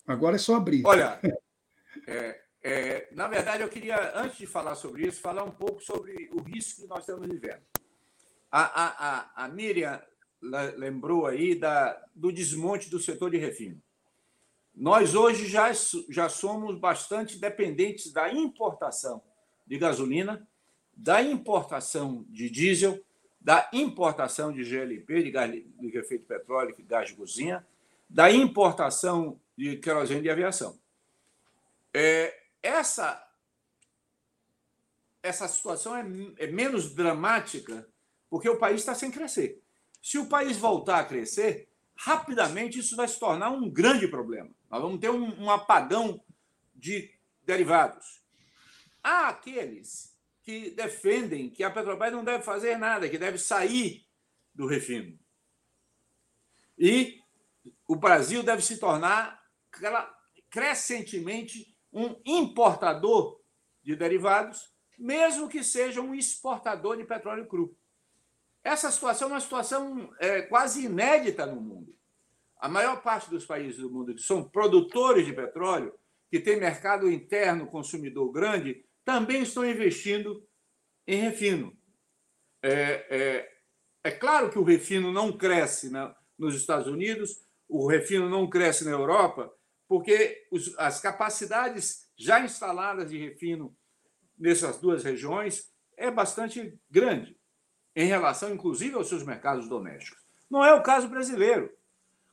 Agora é só abrir. Olha, <laughs> é, é, na verdade, eu queria, antes de falar sobre isso, falar um pouco sobre o risco que nós estamos vivendo. A, a, a, a Miriam lembrou aí da, do desmonte do setor de refino. Nós hoje já, já somos bastante dependentes da importação de gasolina, da importação de diesel, da importação de GLP, de gás de efeito petróleo, gás de cozinha, da importação de querosene de aviação. É, essa, essa situação é, é menos dramática porque o país está sem crescer. Se o país voltar a crescer, rapidamente isso vai se tornar um grande problema. Nós vamos ter um, um apagão de derivados. Há aqueles que defendem que a Petrobras não deve fazer nada, que deve sair do refino. E o Brasil deve se tornar crescentemente um importador de derivados, mesmo que seja um exportador de petróleo cru. Essa situação é uma situação é, quase inédita no mundo. a maior parte dos países do mundo que são produtores de petróleo, que tem mercado interno consumidor grande, também estão investindo em refino. É, é, é claro que o refino não cresce na, nos Estados Unidos, o refino não cresce na Europa, porque os, as capacidades já instaladas de refino nessas duas regiões é bastante grande, em relação, inclusive, aos seus mercados domésticos. Não é o caso brasileiro,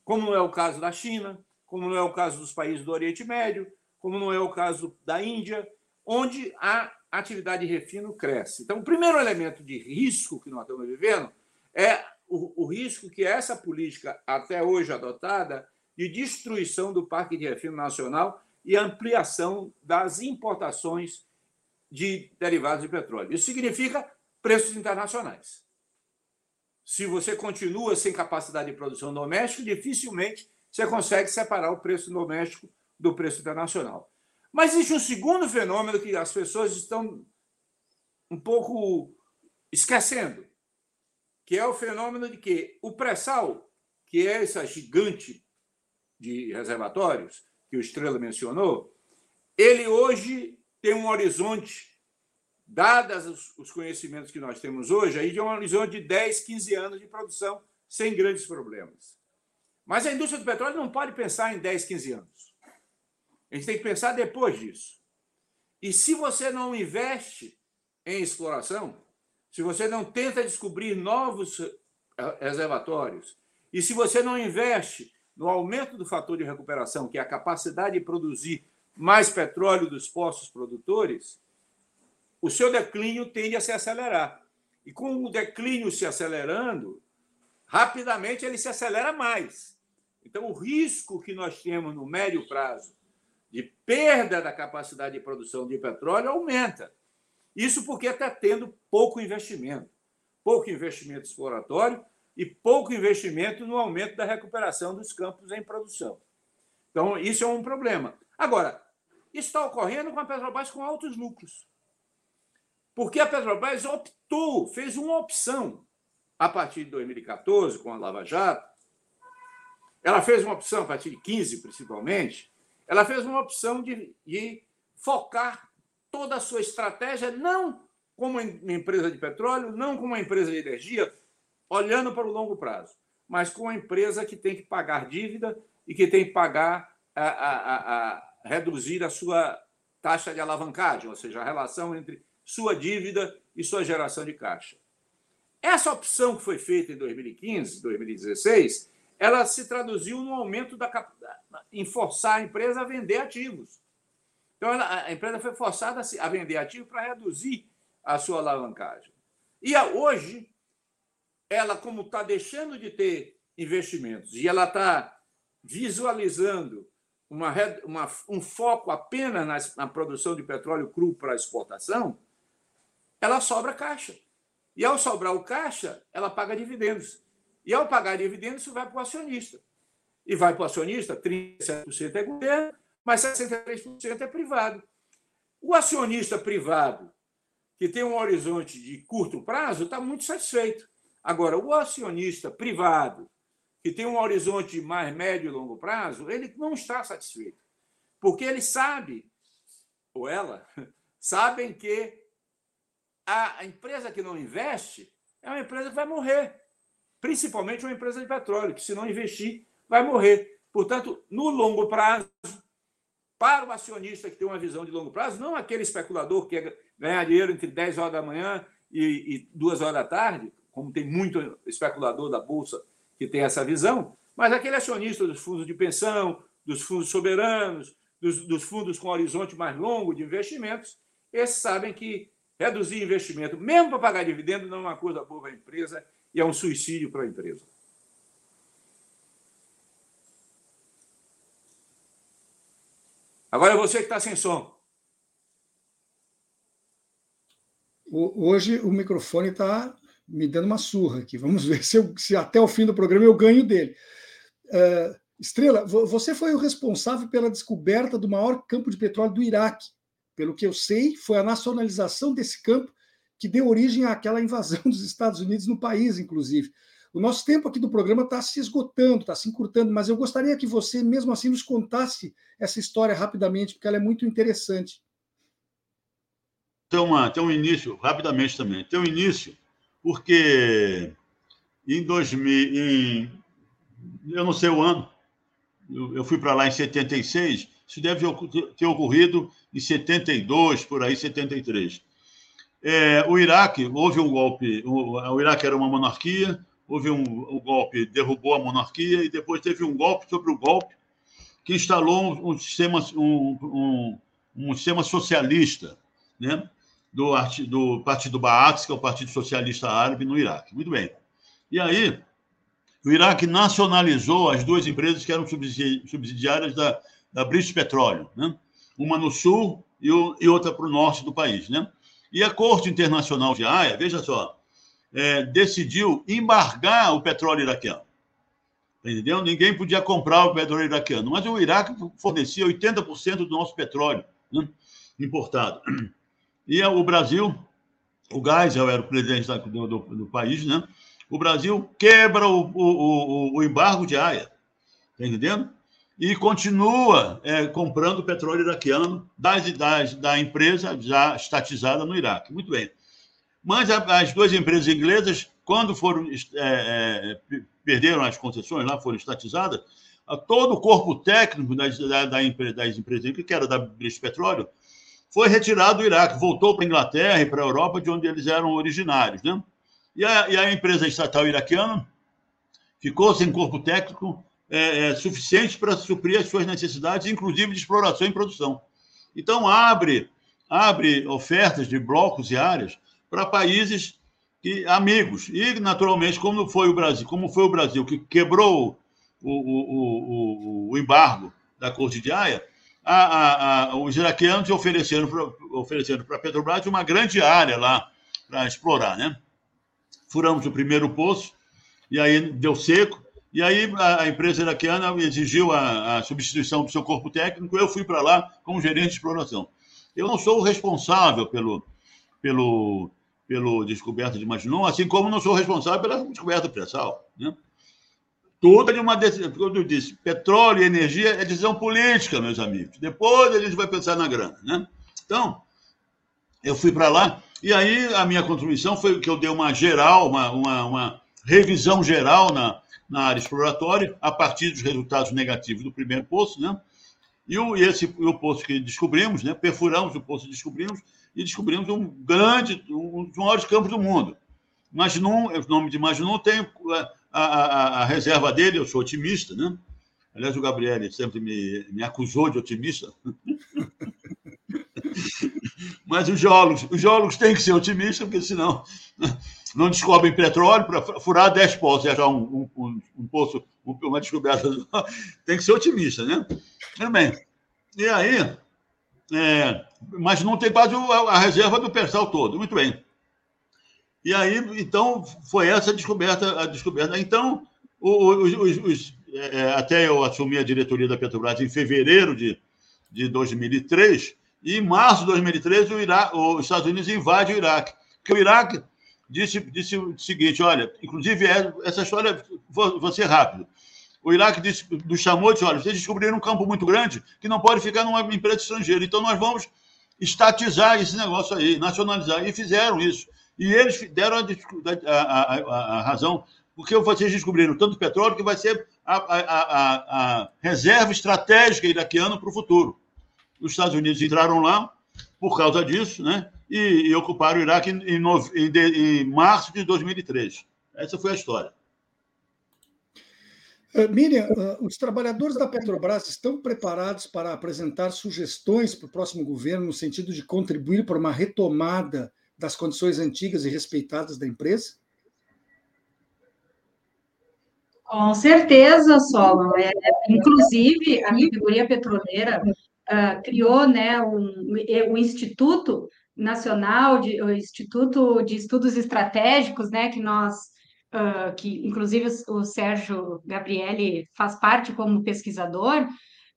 como não é o caso da China, como não é o caso dos países do Oriente Médio, como não é o caso da Índia, onde a atividade de refino cresce. Então, o primeiro elemento de risco que nós estamos vivendo é o, o risco que essa política, até hoje adotada, de destruição do Parque de Refino Nacional e ampliação das importações de derivados de petróleo. Isso significa preços internacionais. Se você continua sem capacidade de produção doméstica, dificilmente você consegue separar o preço doméstico do preço internacional. Mas existe um segundo fenômeno que as pessoas estão um pouco esquecendo, que é o fenômeno de que o pré-sal, que é essa gigante de reservatórios que o Estrela mencionou, ele hoje tem um horizonte, dados os conhecimentos que nós temos hoje, aí de um horizonte de 10, 15 anos de produção sem grandes problemas. Mas a indústria do petróleo não pode pensar em 10, 15 anos. A gente tem que pensar depois disso. E se você não investe em exploração, se você não tenta descobrir novos reservatórios, e se você não investe no aumento do fator de recuperação, que é a capacidade de produzir mais petróleo dos poços produtores, o seu declínio tende a se acelerar. E com o declínio se acelerando, rapidamente ele se acelera mais. Então, o risco que nós temos no médio prazo de perda da capacidade de produção de petróleo aumenta. Isso porque está tendo pouco investimento. Pouco investimento exploratório e pouco investimento no aumento da recuperação dos campos em produção. Então, isso é um problema. Agora, isso está ocorrendo com a Petrobras com altos lucros. Porque a Petrobras optou, fez uma opção a partir de 2014, com a Lava Jato. Ela fez uma opção a partir de 15, principalmente. Ela fez uma opção de, de focar toda a sua estratégia, não como uma empresa de petróleo, não como uma empresa de energia, olhando para o longo prazo, mas com uma empresa que tem que pagar dívida e que tem que pagar a, a, a reduzir a sua taxa de alavancagem, ou seja, a relação entre sua dívida e sua geração de caixa. Essa opção que foi feita em 2015, 2016, ela se traduziu no aumento da em forçar a empresa a vender ativos. Então, ela, a empresa foi forçada a vender ativos para reduzir a sua alavancagem. E hoje, ela, como está deixando de ter investimentos e ela está visualizando uma, uma, um foco apenas na, na produção de petróleo cru para exportação, ela sobra caixa. E ao sobrar o caixa, ela paga dividendos. E ao pagar dividendos, isso vai para o acionista. E vai para o acionista, 37% é governo, mas 63% é privado. O acionista privado, que tem um horizonte de curto prazo, está muito satisfeito. Agora, o acionista privado, que tem um horizonte mais médio e longo prazo, ele não está satisfeito. Porque ele sabe, ou ela, <laughs> sabem que a empresa que não investe é uma empresa que vai morrer. Principalmente uma empresa de petróleo, que se não investir, vai morrer. Portanto, no longo prazo, para o acionista que tem uma visão de longo prazo, não aquele especulador que quer ganhar dinheiro entre 10 horas da manhã e, e 2 horas da tarde, como tem muito especulador da Bolsa que tem essa visão, mas aquele acionista dos fundos de pensão, dos fundos soberanos, dos, dos fundos com horizonte mais longo de investimentos, esses sabem que reduzir investimento, mesmo para pagar dividendo, não é uma coisa boa para a empresa e é um suicídio para a empresa. Agora é você que está sem som. Hoje o microfone está me dando uma surra aqui. Vamos ver <laughs> se, eu, se, até o fim do programa eu ganho dele. Uh, Estrela, você foi o responsável pela descoberta do maior campo de petróleo do Iraque. Pelo que eu sei, foi a nacionalização desse campo que deu origem àquela invasão <laughs> dos Estados Unidos no país, inclusive. O nosso tempo aqui do programa está se esgotando, está se encurtando, mas eu gostaria que você, mesmo assim, nos contasse essa história rapidamente, porque ela é muito interessante. Tem, uma, tem um início, rapidamente também, tem um início, porque em 2000, em, eu não sei o ano, eu, eu fui para lá em 76, isso deve ter ocorrido em 72, por aí, 73. É, o Iraque, houve um golpe, o, o Iraque era uma monarquia, houve um, um, golpe, derrubou a monarquia, e depois teve um golpe sobre o golpe, que instalou um, um sistema, um, um, sistema socialista, né? do, do Partido Baath, que é o Partido Socialista Árabe, no Iraque. Muito bem. E aí, o Iraque nacionalizou as duas empresas que eram subsidiárias da, da British Petroleum, né? uma no sul e, o, e outra para o norte do país. Né? E a Corte Internacional de Haia, veja só, é, decidiu embargar o petróleo iraquiano. Entendeu? Ninguém podia comprar o petróleo iraquiano, mas o Iraque fornecia 80% do nosso petróleo né? importado. E o Brasil, o Geisel era o presidente do, do, do país, né? O Brasil quebra o, o, o embargo de Haia, tá entendendo? E continua é, comprando petróleo iraquiano das, das, da empresa já estatizada no Iraque. Muito bem. Mas as duas empresas inglesas, quando foram é, é, perderam as concessões lá, foram estatizadas, todo o corpo técnico das, da, da das empresas, que era da British Petróleo, foi retirado do Iraque, voltou para a Inglaterra e para a Europa, de onde eles eram originários. Né? E, a, e a empresa estatal iraquiana ficou sem corpo técnico é, é, suficiente para suprir as suas necessidades, inclusive de exploração e produção. Então, abre, abre ofertas de blocos e áreas para países que, amigos. E, naturalmente, como foi o Brasil, como foi o Brasil que quebrou o, o, o, o embargo da Corte de Haia, a, a, a, os iraquianos ofereceram para a Petrobras uma grande área lá para explorar, né? Furamos o primeiro poço e aí deu seco. E aí a, empresa iraquiana exigiu a, substituição do seu corpo técnico. Eu fui para lá como gerente de exploração. Eu não sou o responsável pelo, pelo, pelo descoberta de Maginot, assim como não sou responsável pela descoberta do pré-sal. Né? Tudo de uma decisão, como eu disse, petróleo e energia é decisão política, meus amigos. Depois a gente vai pensar na grana, né? Então, eu fui para lá e aí a minha contribuição foi que eu dei uma geral, uma, uma, uma revisão geral na, na área exploratória, a partir dos resultados negativos do primeiro poço, né? E o, esse, o poço que descobrimos, né? Perfuramos o poço que descobrimos e descobrimos um grande, um dos maiores campos do mundo. Mas não, o nome de não tem a, a, a, reserva dele, eu sou otimista, né? Aliás, o Gabriel sempre me, me acusou de otimista. <laughs> Mas os geólogos, os geólogos têm que ser otimistas, porque senão não descobrem petróleo para furar 10 poços e achar um, um, um, poço, uma descoberta. <laughs> Tem que ser otimista, né? Tudo bem. E aí, é, mas não tem quase a, reserva do persal todo. Muito bem. E aí, então, foi essa a descoberta. A descoberta. Então, os, os, os, é, até eu assumi a diretoria da Petrobras em fevereiro de, de 2003, e em março de 2013, o Iraque, os Estados Unidos invadem o Iraque. Porque o Iraque disse, disse o seguinte: olha, inclusive, é, essa história, vou, vou ser rápido. O Iraque disse, nos chamou e disse: olha, vocês descobriram um campo muito grande que não pode ficar numa empresa estrangeira, então nós vamos estatizar esse negócio aí, nacionalizar. E fizeram isso. E eles deram a, a, a, a razão, porque vocês descobriram tanto petróleo que vai ser a, reserva estratégica iraquiana para o futuro. Os Estados Unidos entraram lá por causa disso, né? E, e ocuparam o Iraque em, em, em, em março de 2003. Essa foi a história. Uh, Miriam, uh, os trabalhadores da Petrobras estão preparados para apresentar sugestões para o próximo governo no sentido de contribuir para uma retomada das condições antigas e respeitadas da empresa? Com certeza, Solon. É, inclusive, a categoria petroleira uh, criou né, um, um Instituto Nacional, de, o Instituto de Estudos Estratégicos, né, que nós, uh, que inclusive o Sérgio Gabriele faz parte como pesquisador,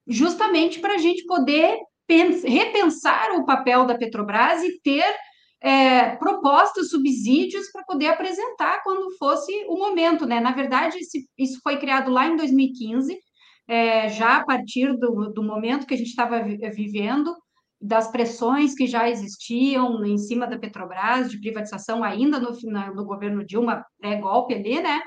justamente para a gente poder repensar o papel da Petrobras e ter é, propostas, subsídios para poder apresentar quando fosse o momento, né? Na verdade, isso foi criado lá em 2015, é, já a partir do, do momento que a gente estava vivendo, das pressões que já existiam em cima da Petrobras, de privatização ainda no, no governo Dilma, pré-golpe ali, né?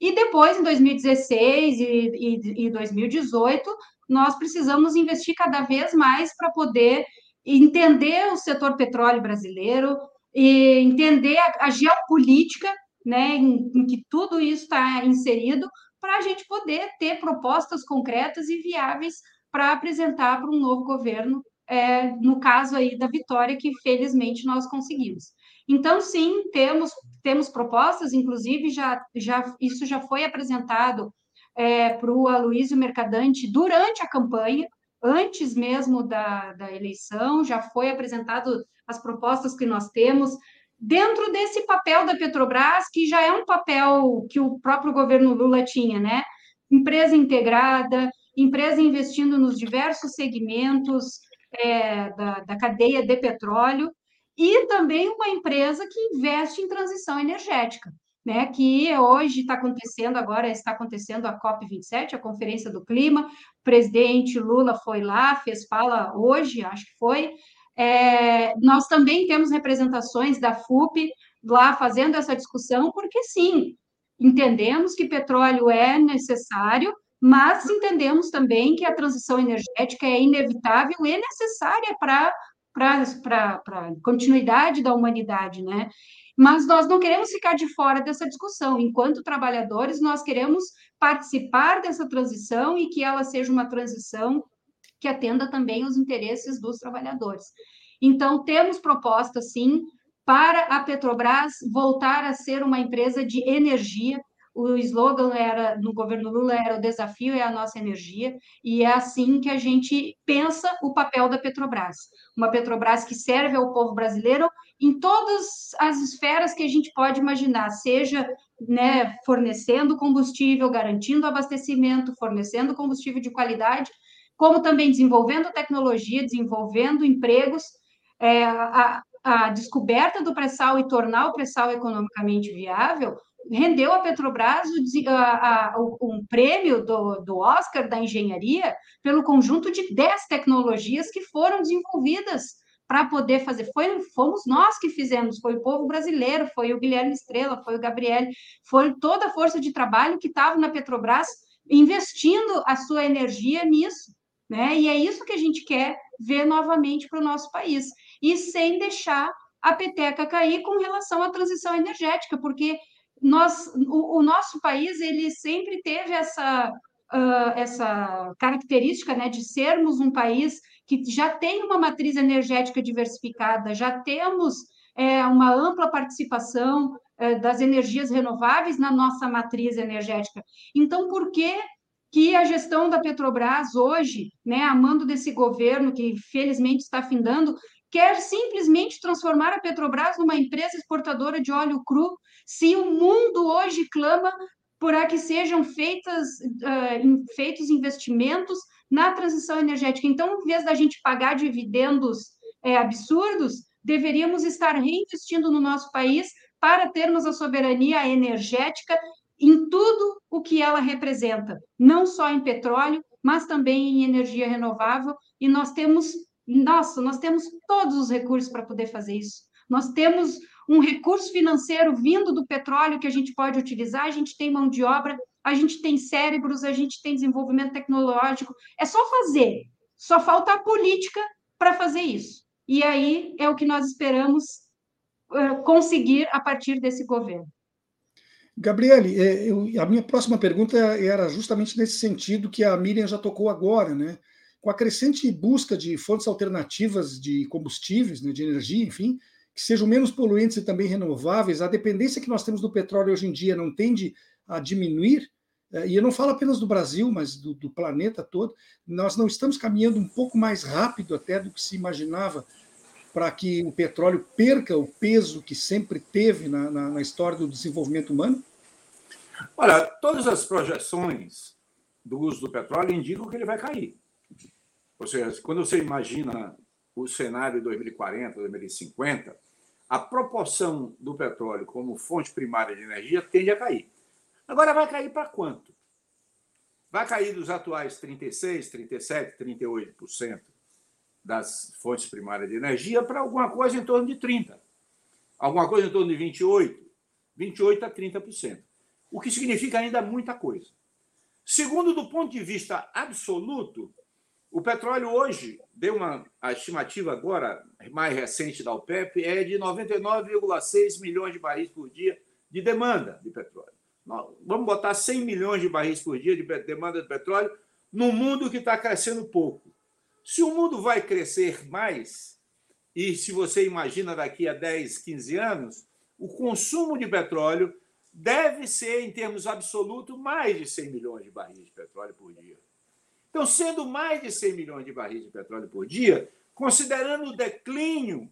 E depois, em 2016 e, e, e 2018, nós precisamos investir cada vez mais para poder entender o setor petróleo brasileiro e entender a, a geopolítica, né, em, em que tudo isso está inserido, para a gente poder ter propostas concretas e viáveis para apresentar para um novo governo, é, no caso aí da vitória que felizmente nós conseguimos. Então, sim, temos, temos propostas, inclusive já, já, isso já foi apresentado é, para o Aloysio Mercadante durante a campanha, antes mesmo da, da eleição, já foi apresentado as propostas que nós temos, dentro desse papel da Petrobras, que já é um papel que o próprio governo Lula tinha, né? Empresa integrada, empresa investindo nos diversos segmentos é, da, da cadeia de petróleo, e também uma empresa que investe em transição energética. Né, que hoje está acontecendo, agora está acontecendo a COP27, a Conferência do Clima. O presidente Lula foi lá, fez fala hoje, acho que foi. É, nós também temos representações da FUP lá fazendo essa discussão, porque sim, entendemos que petróleo é necessário, mas entendemos também que a transição energética é inevitável e necessária para para a continuidade da humanidade, né? Mas nós não queremos ficar de fora dessa discussão. Enquanto trabalhadores, nós queremos participar dessa transição e que ela seja uma transição que atenda também os interesses dos trabalhadores. Então, temos proposta, sim, para a Petrobras voltar a ser uma empresa de energia, o slogan era no governo Lula era o desafio é a nossa energia e é assim que a gente pensa o papel da Petrobras, uma Petrobras que serve ao povo brasileiro em todas as esferas que a gente pode imaginar, seja né, fornecendo combustível, garantindo abastecimento, fornecendo combustível de qualidade, como também desenvolvendo tecnologia, desenvolvendo empregos, é, a, a descoberta do pré-sal e tornar o pré-sal economicamente viável rendeu à Petrobras o, a, a, um prêmio do, do Oscar da engenharia pelo conjunto de 10 tecnologias que foram desenvolvidas para poder fazer. Foi, fomos nós que fizemos, foi o povo brasileiro, foi o Guilherme Estrela, foi o Gabriel, foi toda a força de trabalho que estava na Petrobras investindo a sua energia nisso. Né? E é isso que a gente quer ver novamente para o nosso país. E sem deixar a peteca cair com relação à transição energética, porque nós, o, o nosso país ele sempre teve essa, uh, essa característica né, de sermos um país que já tem uma matriz energética diversificada, já temos é, uma ampla participação é, das energias renováveis na nossa matriz energética. Então, por que que a gestão da Petrobras hoje, né, a mando desse governo que felizmente está findando, quer simplesmente transformar a Petrobras numa empresa exportadora de óleo cru, se o mundo hoje clama para que sejam feitas, uh, feitos investimentos na transição energética. Então, em vez da gente pagar dividendos é, absurdos, deveríamos estar reinvestindo no nosso país para termos a soberania energética em tudo o que ela representa, não só em petróleo, mas também em energia renovável, e nós temos nossa, nós temos todos os recursos para poder fazer isso. Nós temos um recurso financeiro vindo do petróleo que a gente pode utilizar, a gente tem mão de obra, a gente tem cérebros, a gente tem desenvolvimento tecnológico. É só fazer. Só falta a política para fazer isso. E aí é o que nós esperamos uh, conseguir a partir desse governo. Gabriele, é, eu, a minha próxima pergunta era justamente nesse sentido que a Miriam já tocou agora, né? Com a crescente busca de fontes alternativas de combustíveis, né, de energia, enfim, que sejam menos poluentes e também renováveis, a dependência que nós temos do petróleo hoje em dia não tende a diminuir, eh, e eu não falo apenas do Brasil, mas do, do planeta todo, nós não estamos caminhando um pouco mais rápido até do que se imaginava para que o petróleo perca o peso que sempre teve na, na, na história do desenvolvimento humano? Olha, todas as projeções do uso do petróleo indicam que ele vai cair. Ou seja, quando você imagina o cenário de 2040, 2050, a proporção do petróleo como fonte primária de energia tende a cair. Agora vai cair para quanto? Vai cair dos atuais 36, 37, 38% das fontes primárias de energia para alguma coisa em torno de 30. Alguma coisa em torno de 28, 28 a 30%. O que significa ainda muita coisa. Segundo, do ponto de vista absoluto, o petróleo hoje, deu uma a estimativa agora mais recente da OPEP é de 99,6 milhões de barris por dia de demanda de petróleo. Vamos botar 100 milhões de barris por dia de demanda de petróleo num mundo que está crescendo pouco. Se o mundo vai crescer mais, e se você imagina daqui a 10, 15 anos, o consumo de petróleo deve ser, em termos absolutos, mais de 100 milhões de barris de petróleo por dia. Então, sendo mais de 100 milhões de barris de petróleo por dia, considerando o declínio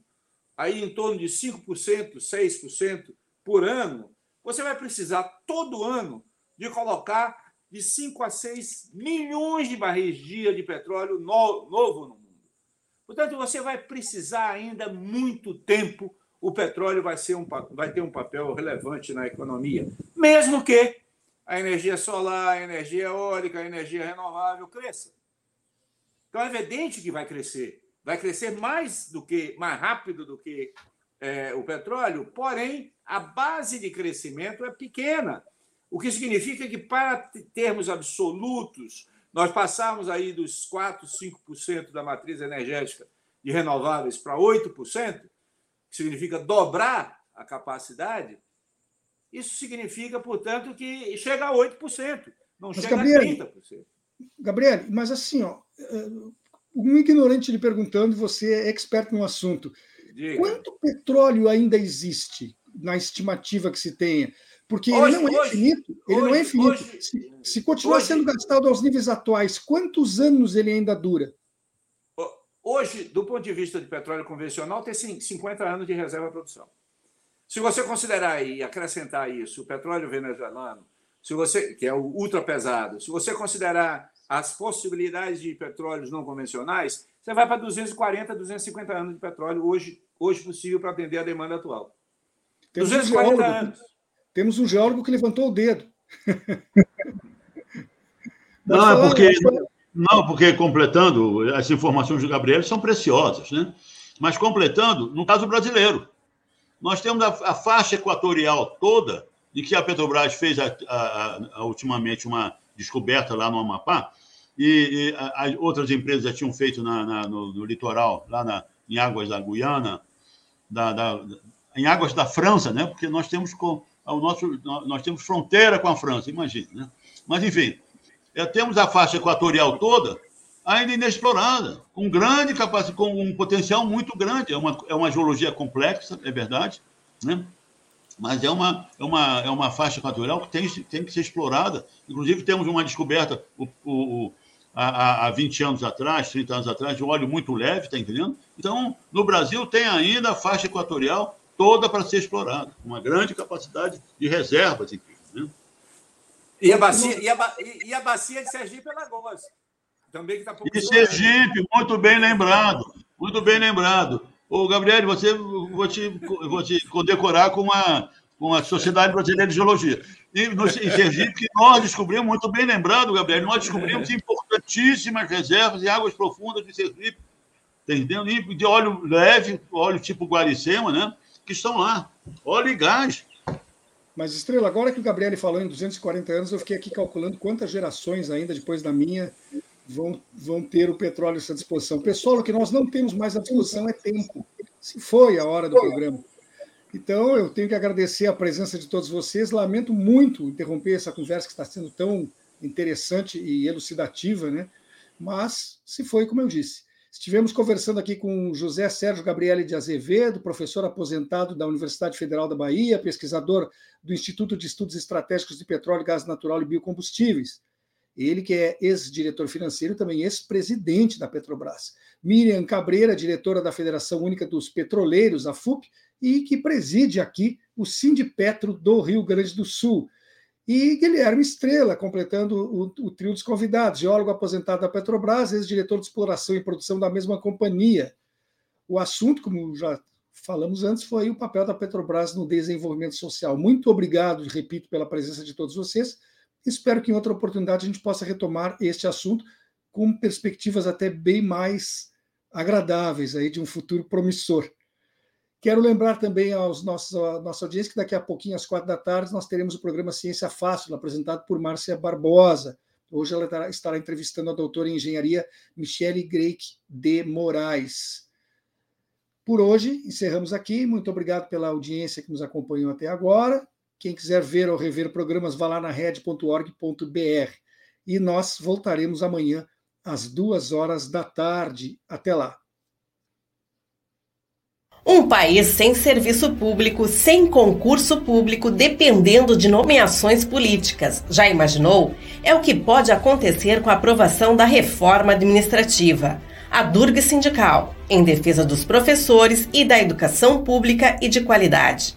aí em torno de 5%, 6% por ano, você vai precisar todo ano de colocar de 5 a 6 milhões de barris dia de petróleo no, novo no mundo. Portanto, você vai precisar ainda muito tempo, o petróleo vai, ser um, vai ter um papel relevante na economia, mesmo que a energia solar, a energia eólica, a energia renovável cresça. Então é evidente que vai crescer. Vai crescer mais do que, mais rápido do que é, o petróleo, porém, a base de crescimento é pequena. O que significa que, para termos absolutos, nós passarmos aí dos 4, 5% da matriz energética de renováveis para 8%, que significa dobrar a capacidade, isso significa, portanto, que chega a 8%, não mas, chega Gabriel, a 30%. Gabriel, mas assim, ó, eh, um ignorante lhe perguntando, você é expert no assunto. Diga. Quanto petróleo ainda existe na estimativa que se tenha? Porque hoje, ele não é hoje, infinito. Ele hoje, não é infinito. se, se continuar sendo gastado aos níveis atuais, quantos anos ele ainda dura? Hoje, do ponto de vista de petróleo convencional, tem 50 anos de reserva produção. Se você considerar e acrescentar isso, o petróleo venezuelano, se você que é o ultra pesado, se você considerar as possibilidades de petróleos não convencionais, você vai para 240, 250 anos de petróleo hoje, hoje possível para atender a demanda atual. Temos 240 um geólogo, anos. Temos um geólogo que levantou o dedo. <laughs> não, é porque não, porque completando, as informações do Gabriel são preciosas, né? Mas completando, no caso brasileiro, nós temos a, a faixa equatorial toda, de que a Petrobras fez a, a, ultimamente uma descoberta lá no Amapá, e, e outras empresas já tinham feito na, na, no, no, litoral, lá na, em águas da Guiana, da, da, em águas da França, né? porque nós temos, com, o nosso, nós temos fronteira com a França, imagina. Né? Mas, enfim, é, temos a faixa equatorial toda, ainda inexplorada, com grande capacidade, com um potencial muito grande. É uma, é uma geologia complexa, é verdade, né? mas é uma, é uma, é uma faixa equatorial que tem, tem que ser explorada. Inclusive, temos uma descoberta o, o, há, há 20 anos atrás, 30 anos atrás, de um óleo muito leve, está entendendo? Então, no Brasil, tem ainda a faixa equatorial toda para ser explorada, uma grande capacidade de reservas, inclusive. Né? E a bacia, e a, e a bacia de Sergipe Alagoas. Também que está E Sergipe, muito bem lembrado. Muito bem lembrado. Ô, Gabriel, você vou te, vou te condecorar com a, com a Sociedade Brasileira de Geologia. E no, em Sergipe, que nós descobrimos, muito bem lembrado, Gabriel, nós descobrimos importantíssimas reservas em águas profundas de Sergipe, entendendo? E de óleo leve, óleo tipo Guaricema, né? Que estão lá. Óleo e gás. Mas, Estrela, agora que o Gabriel falou em 240 anos, eu fiquei aqui calculando quantas gerações ainda depois da minha vão, vão ter o petróleo à sua disposição. Pessoal, o que nós não temos mais à disposição é tempo. Se foi a hora do programa. Então, eu tenho que agradecer a presença de todos vocês. Lamento muito interromper essa conversa que está sendo tão interessante e elucidativa, né? Mas se foi como eu disse. Estivemos conversando aqui com José Sérgio Gabriele de Azevedo, professor aposentado da Universidade Federal da Bahia, pesquisador do Instituto de Estudos Estratégicos de Petróleo, Gás Natural e Biocombustíveis. Ele que é ex-diretor financeiro também ex-presidente da Petrobras. Miriam Cabreira, diretora da Federação Única dos Petroleiros, a FUP, e que preside aqui o Sindipetro do Rio Grande do Sul. E Guilherme Estrela, completando o, o trio dos convidados, geólogo aposentado da Petrobras, ex-diretor de exploração e produção da mesma companhia. O assunto, como já falamos antes foi o papel da Petrobras no desenvolvimento social. Muito obrigado, repito, pela presença de todos vocês. Espero que em outra oportunidade a gente possa retomar este assunto com perspectivas até bem mais agradáveis aí de um futuro promissor. Quero lembrar também aos nossos, à nossa audiência que daqui a pouquinho, às quatro da tarde, nós teremos o programa Ciência Fácil, apresentado por Márcia Barbosa. Hoje ela estará entrevistando a doutora em engenharia Michele Greik de Moraes. Por hoje, encerramos aqui. Muito obrigado pela audiência que nos acompanhou até agora. Quem quiser ver ou rever programas, vá lá na rede.org.br. E nós voltaremos amanhã às duas horas da tarde. Até lá. Um país sem serviço público, sem concurso público, dependendo de nomeações políticas. Já imaginou? É o que pode acontecer com a aprovação da reforma administrativa. A Durga Sindical, em defesa dos professores e da educação pública e de qualidade.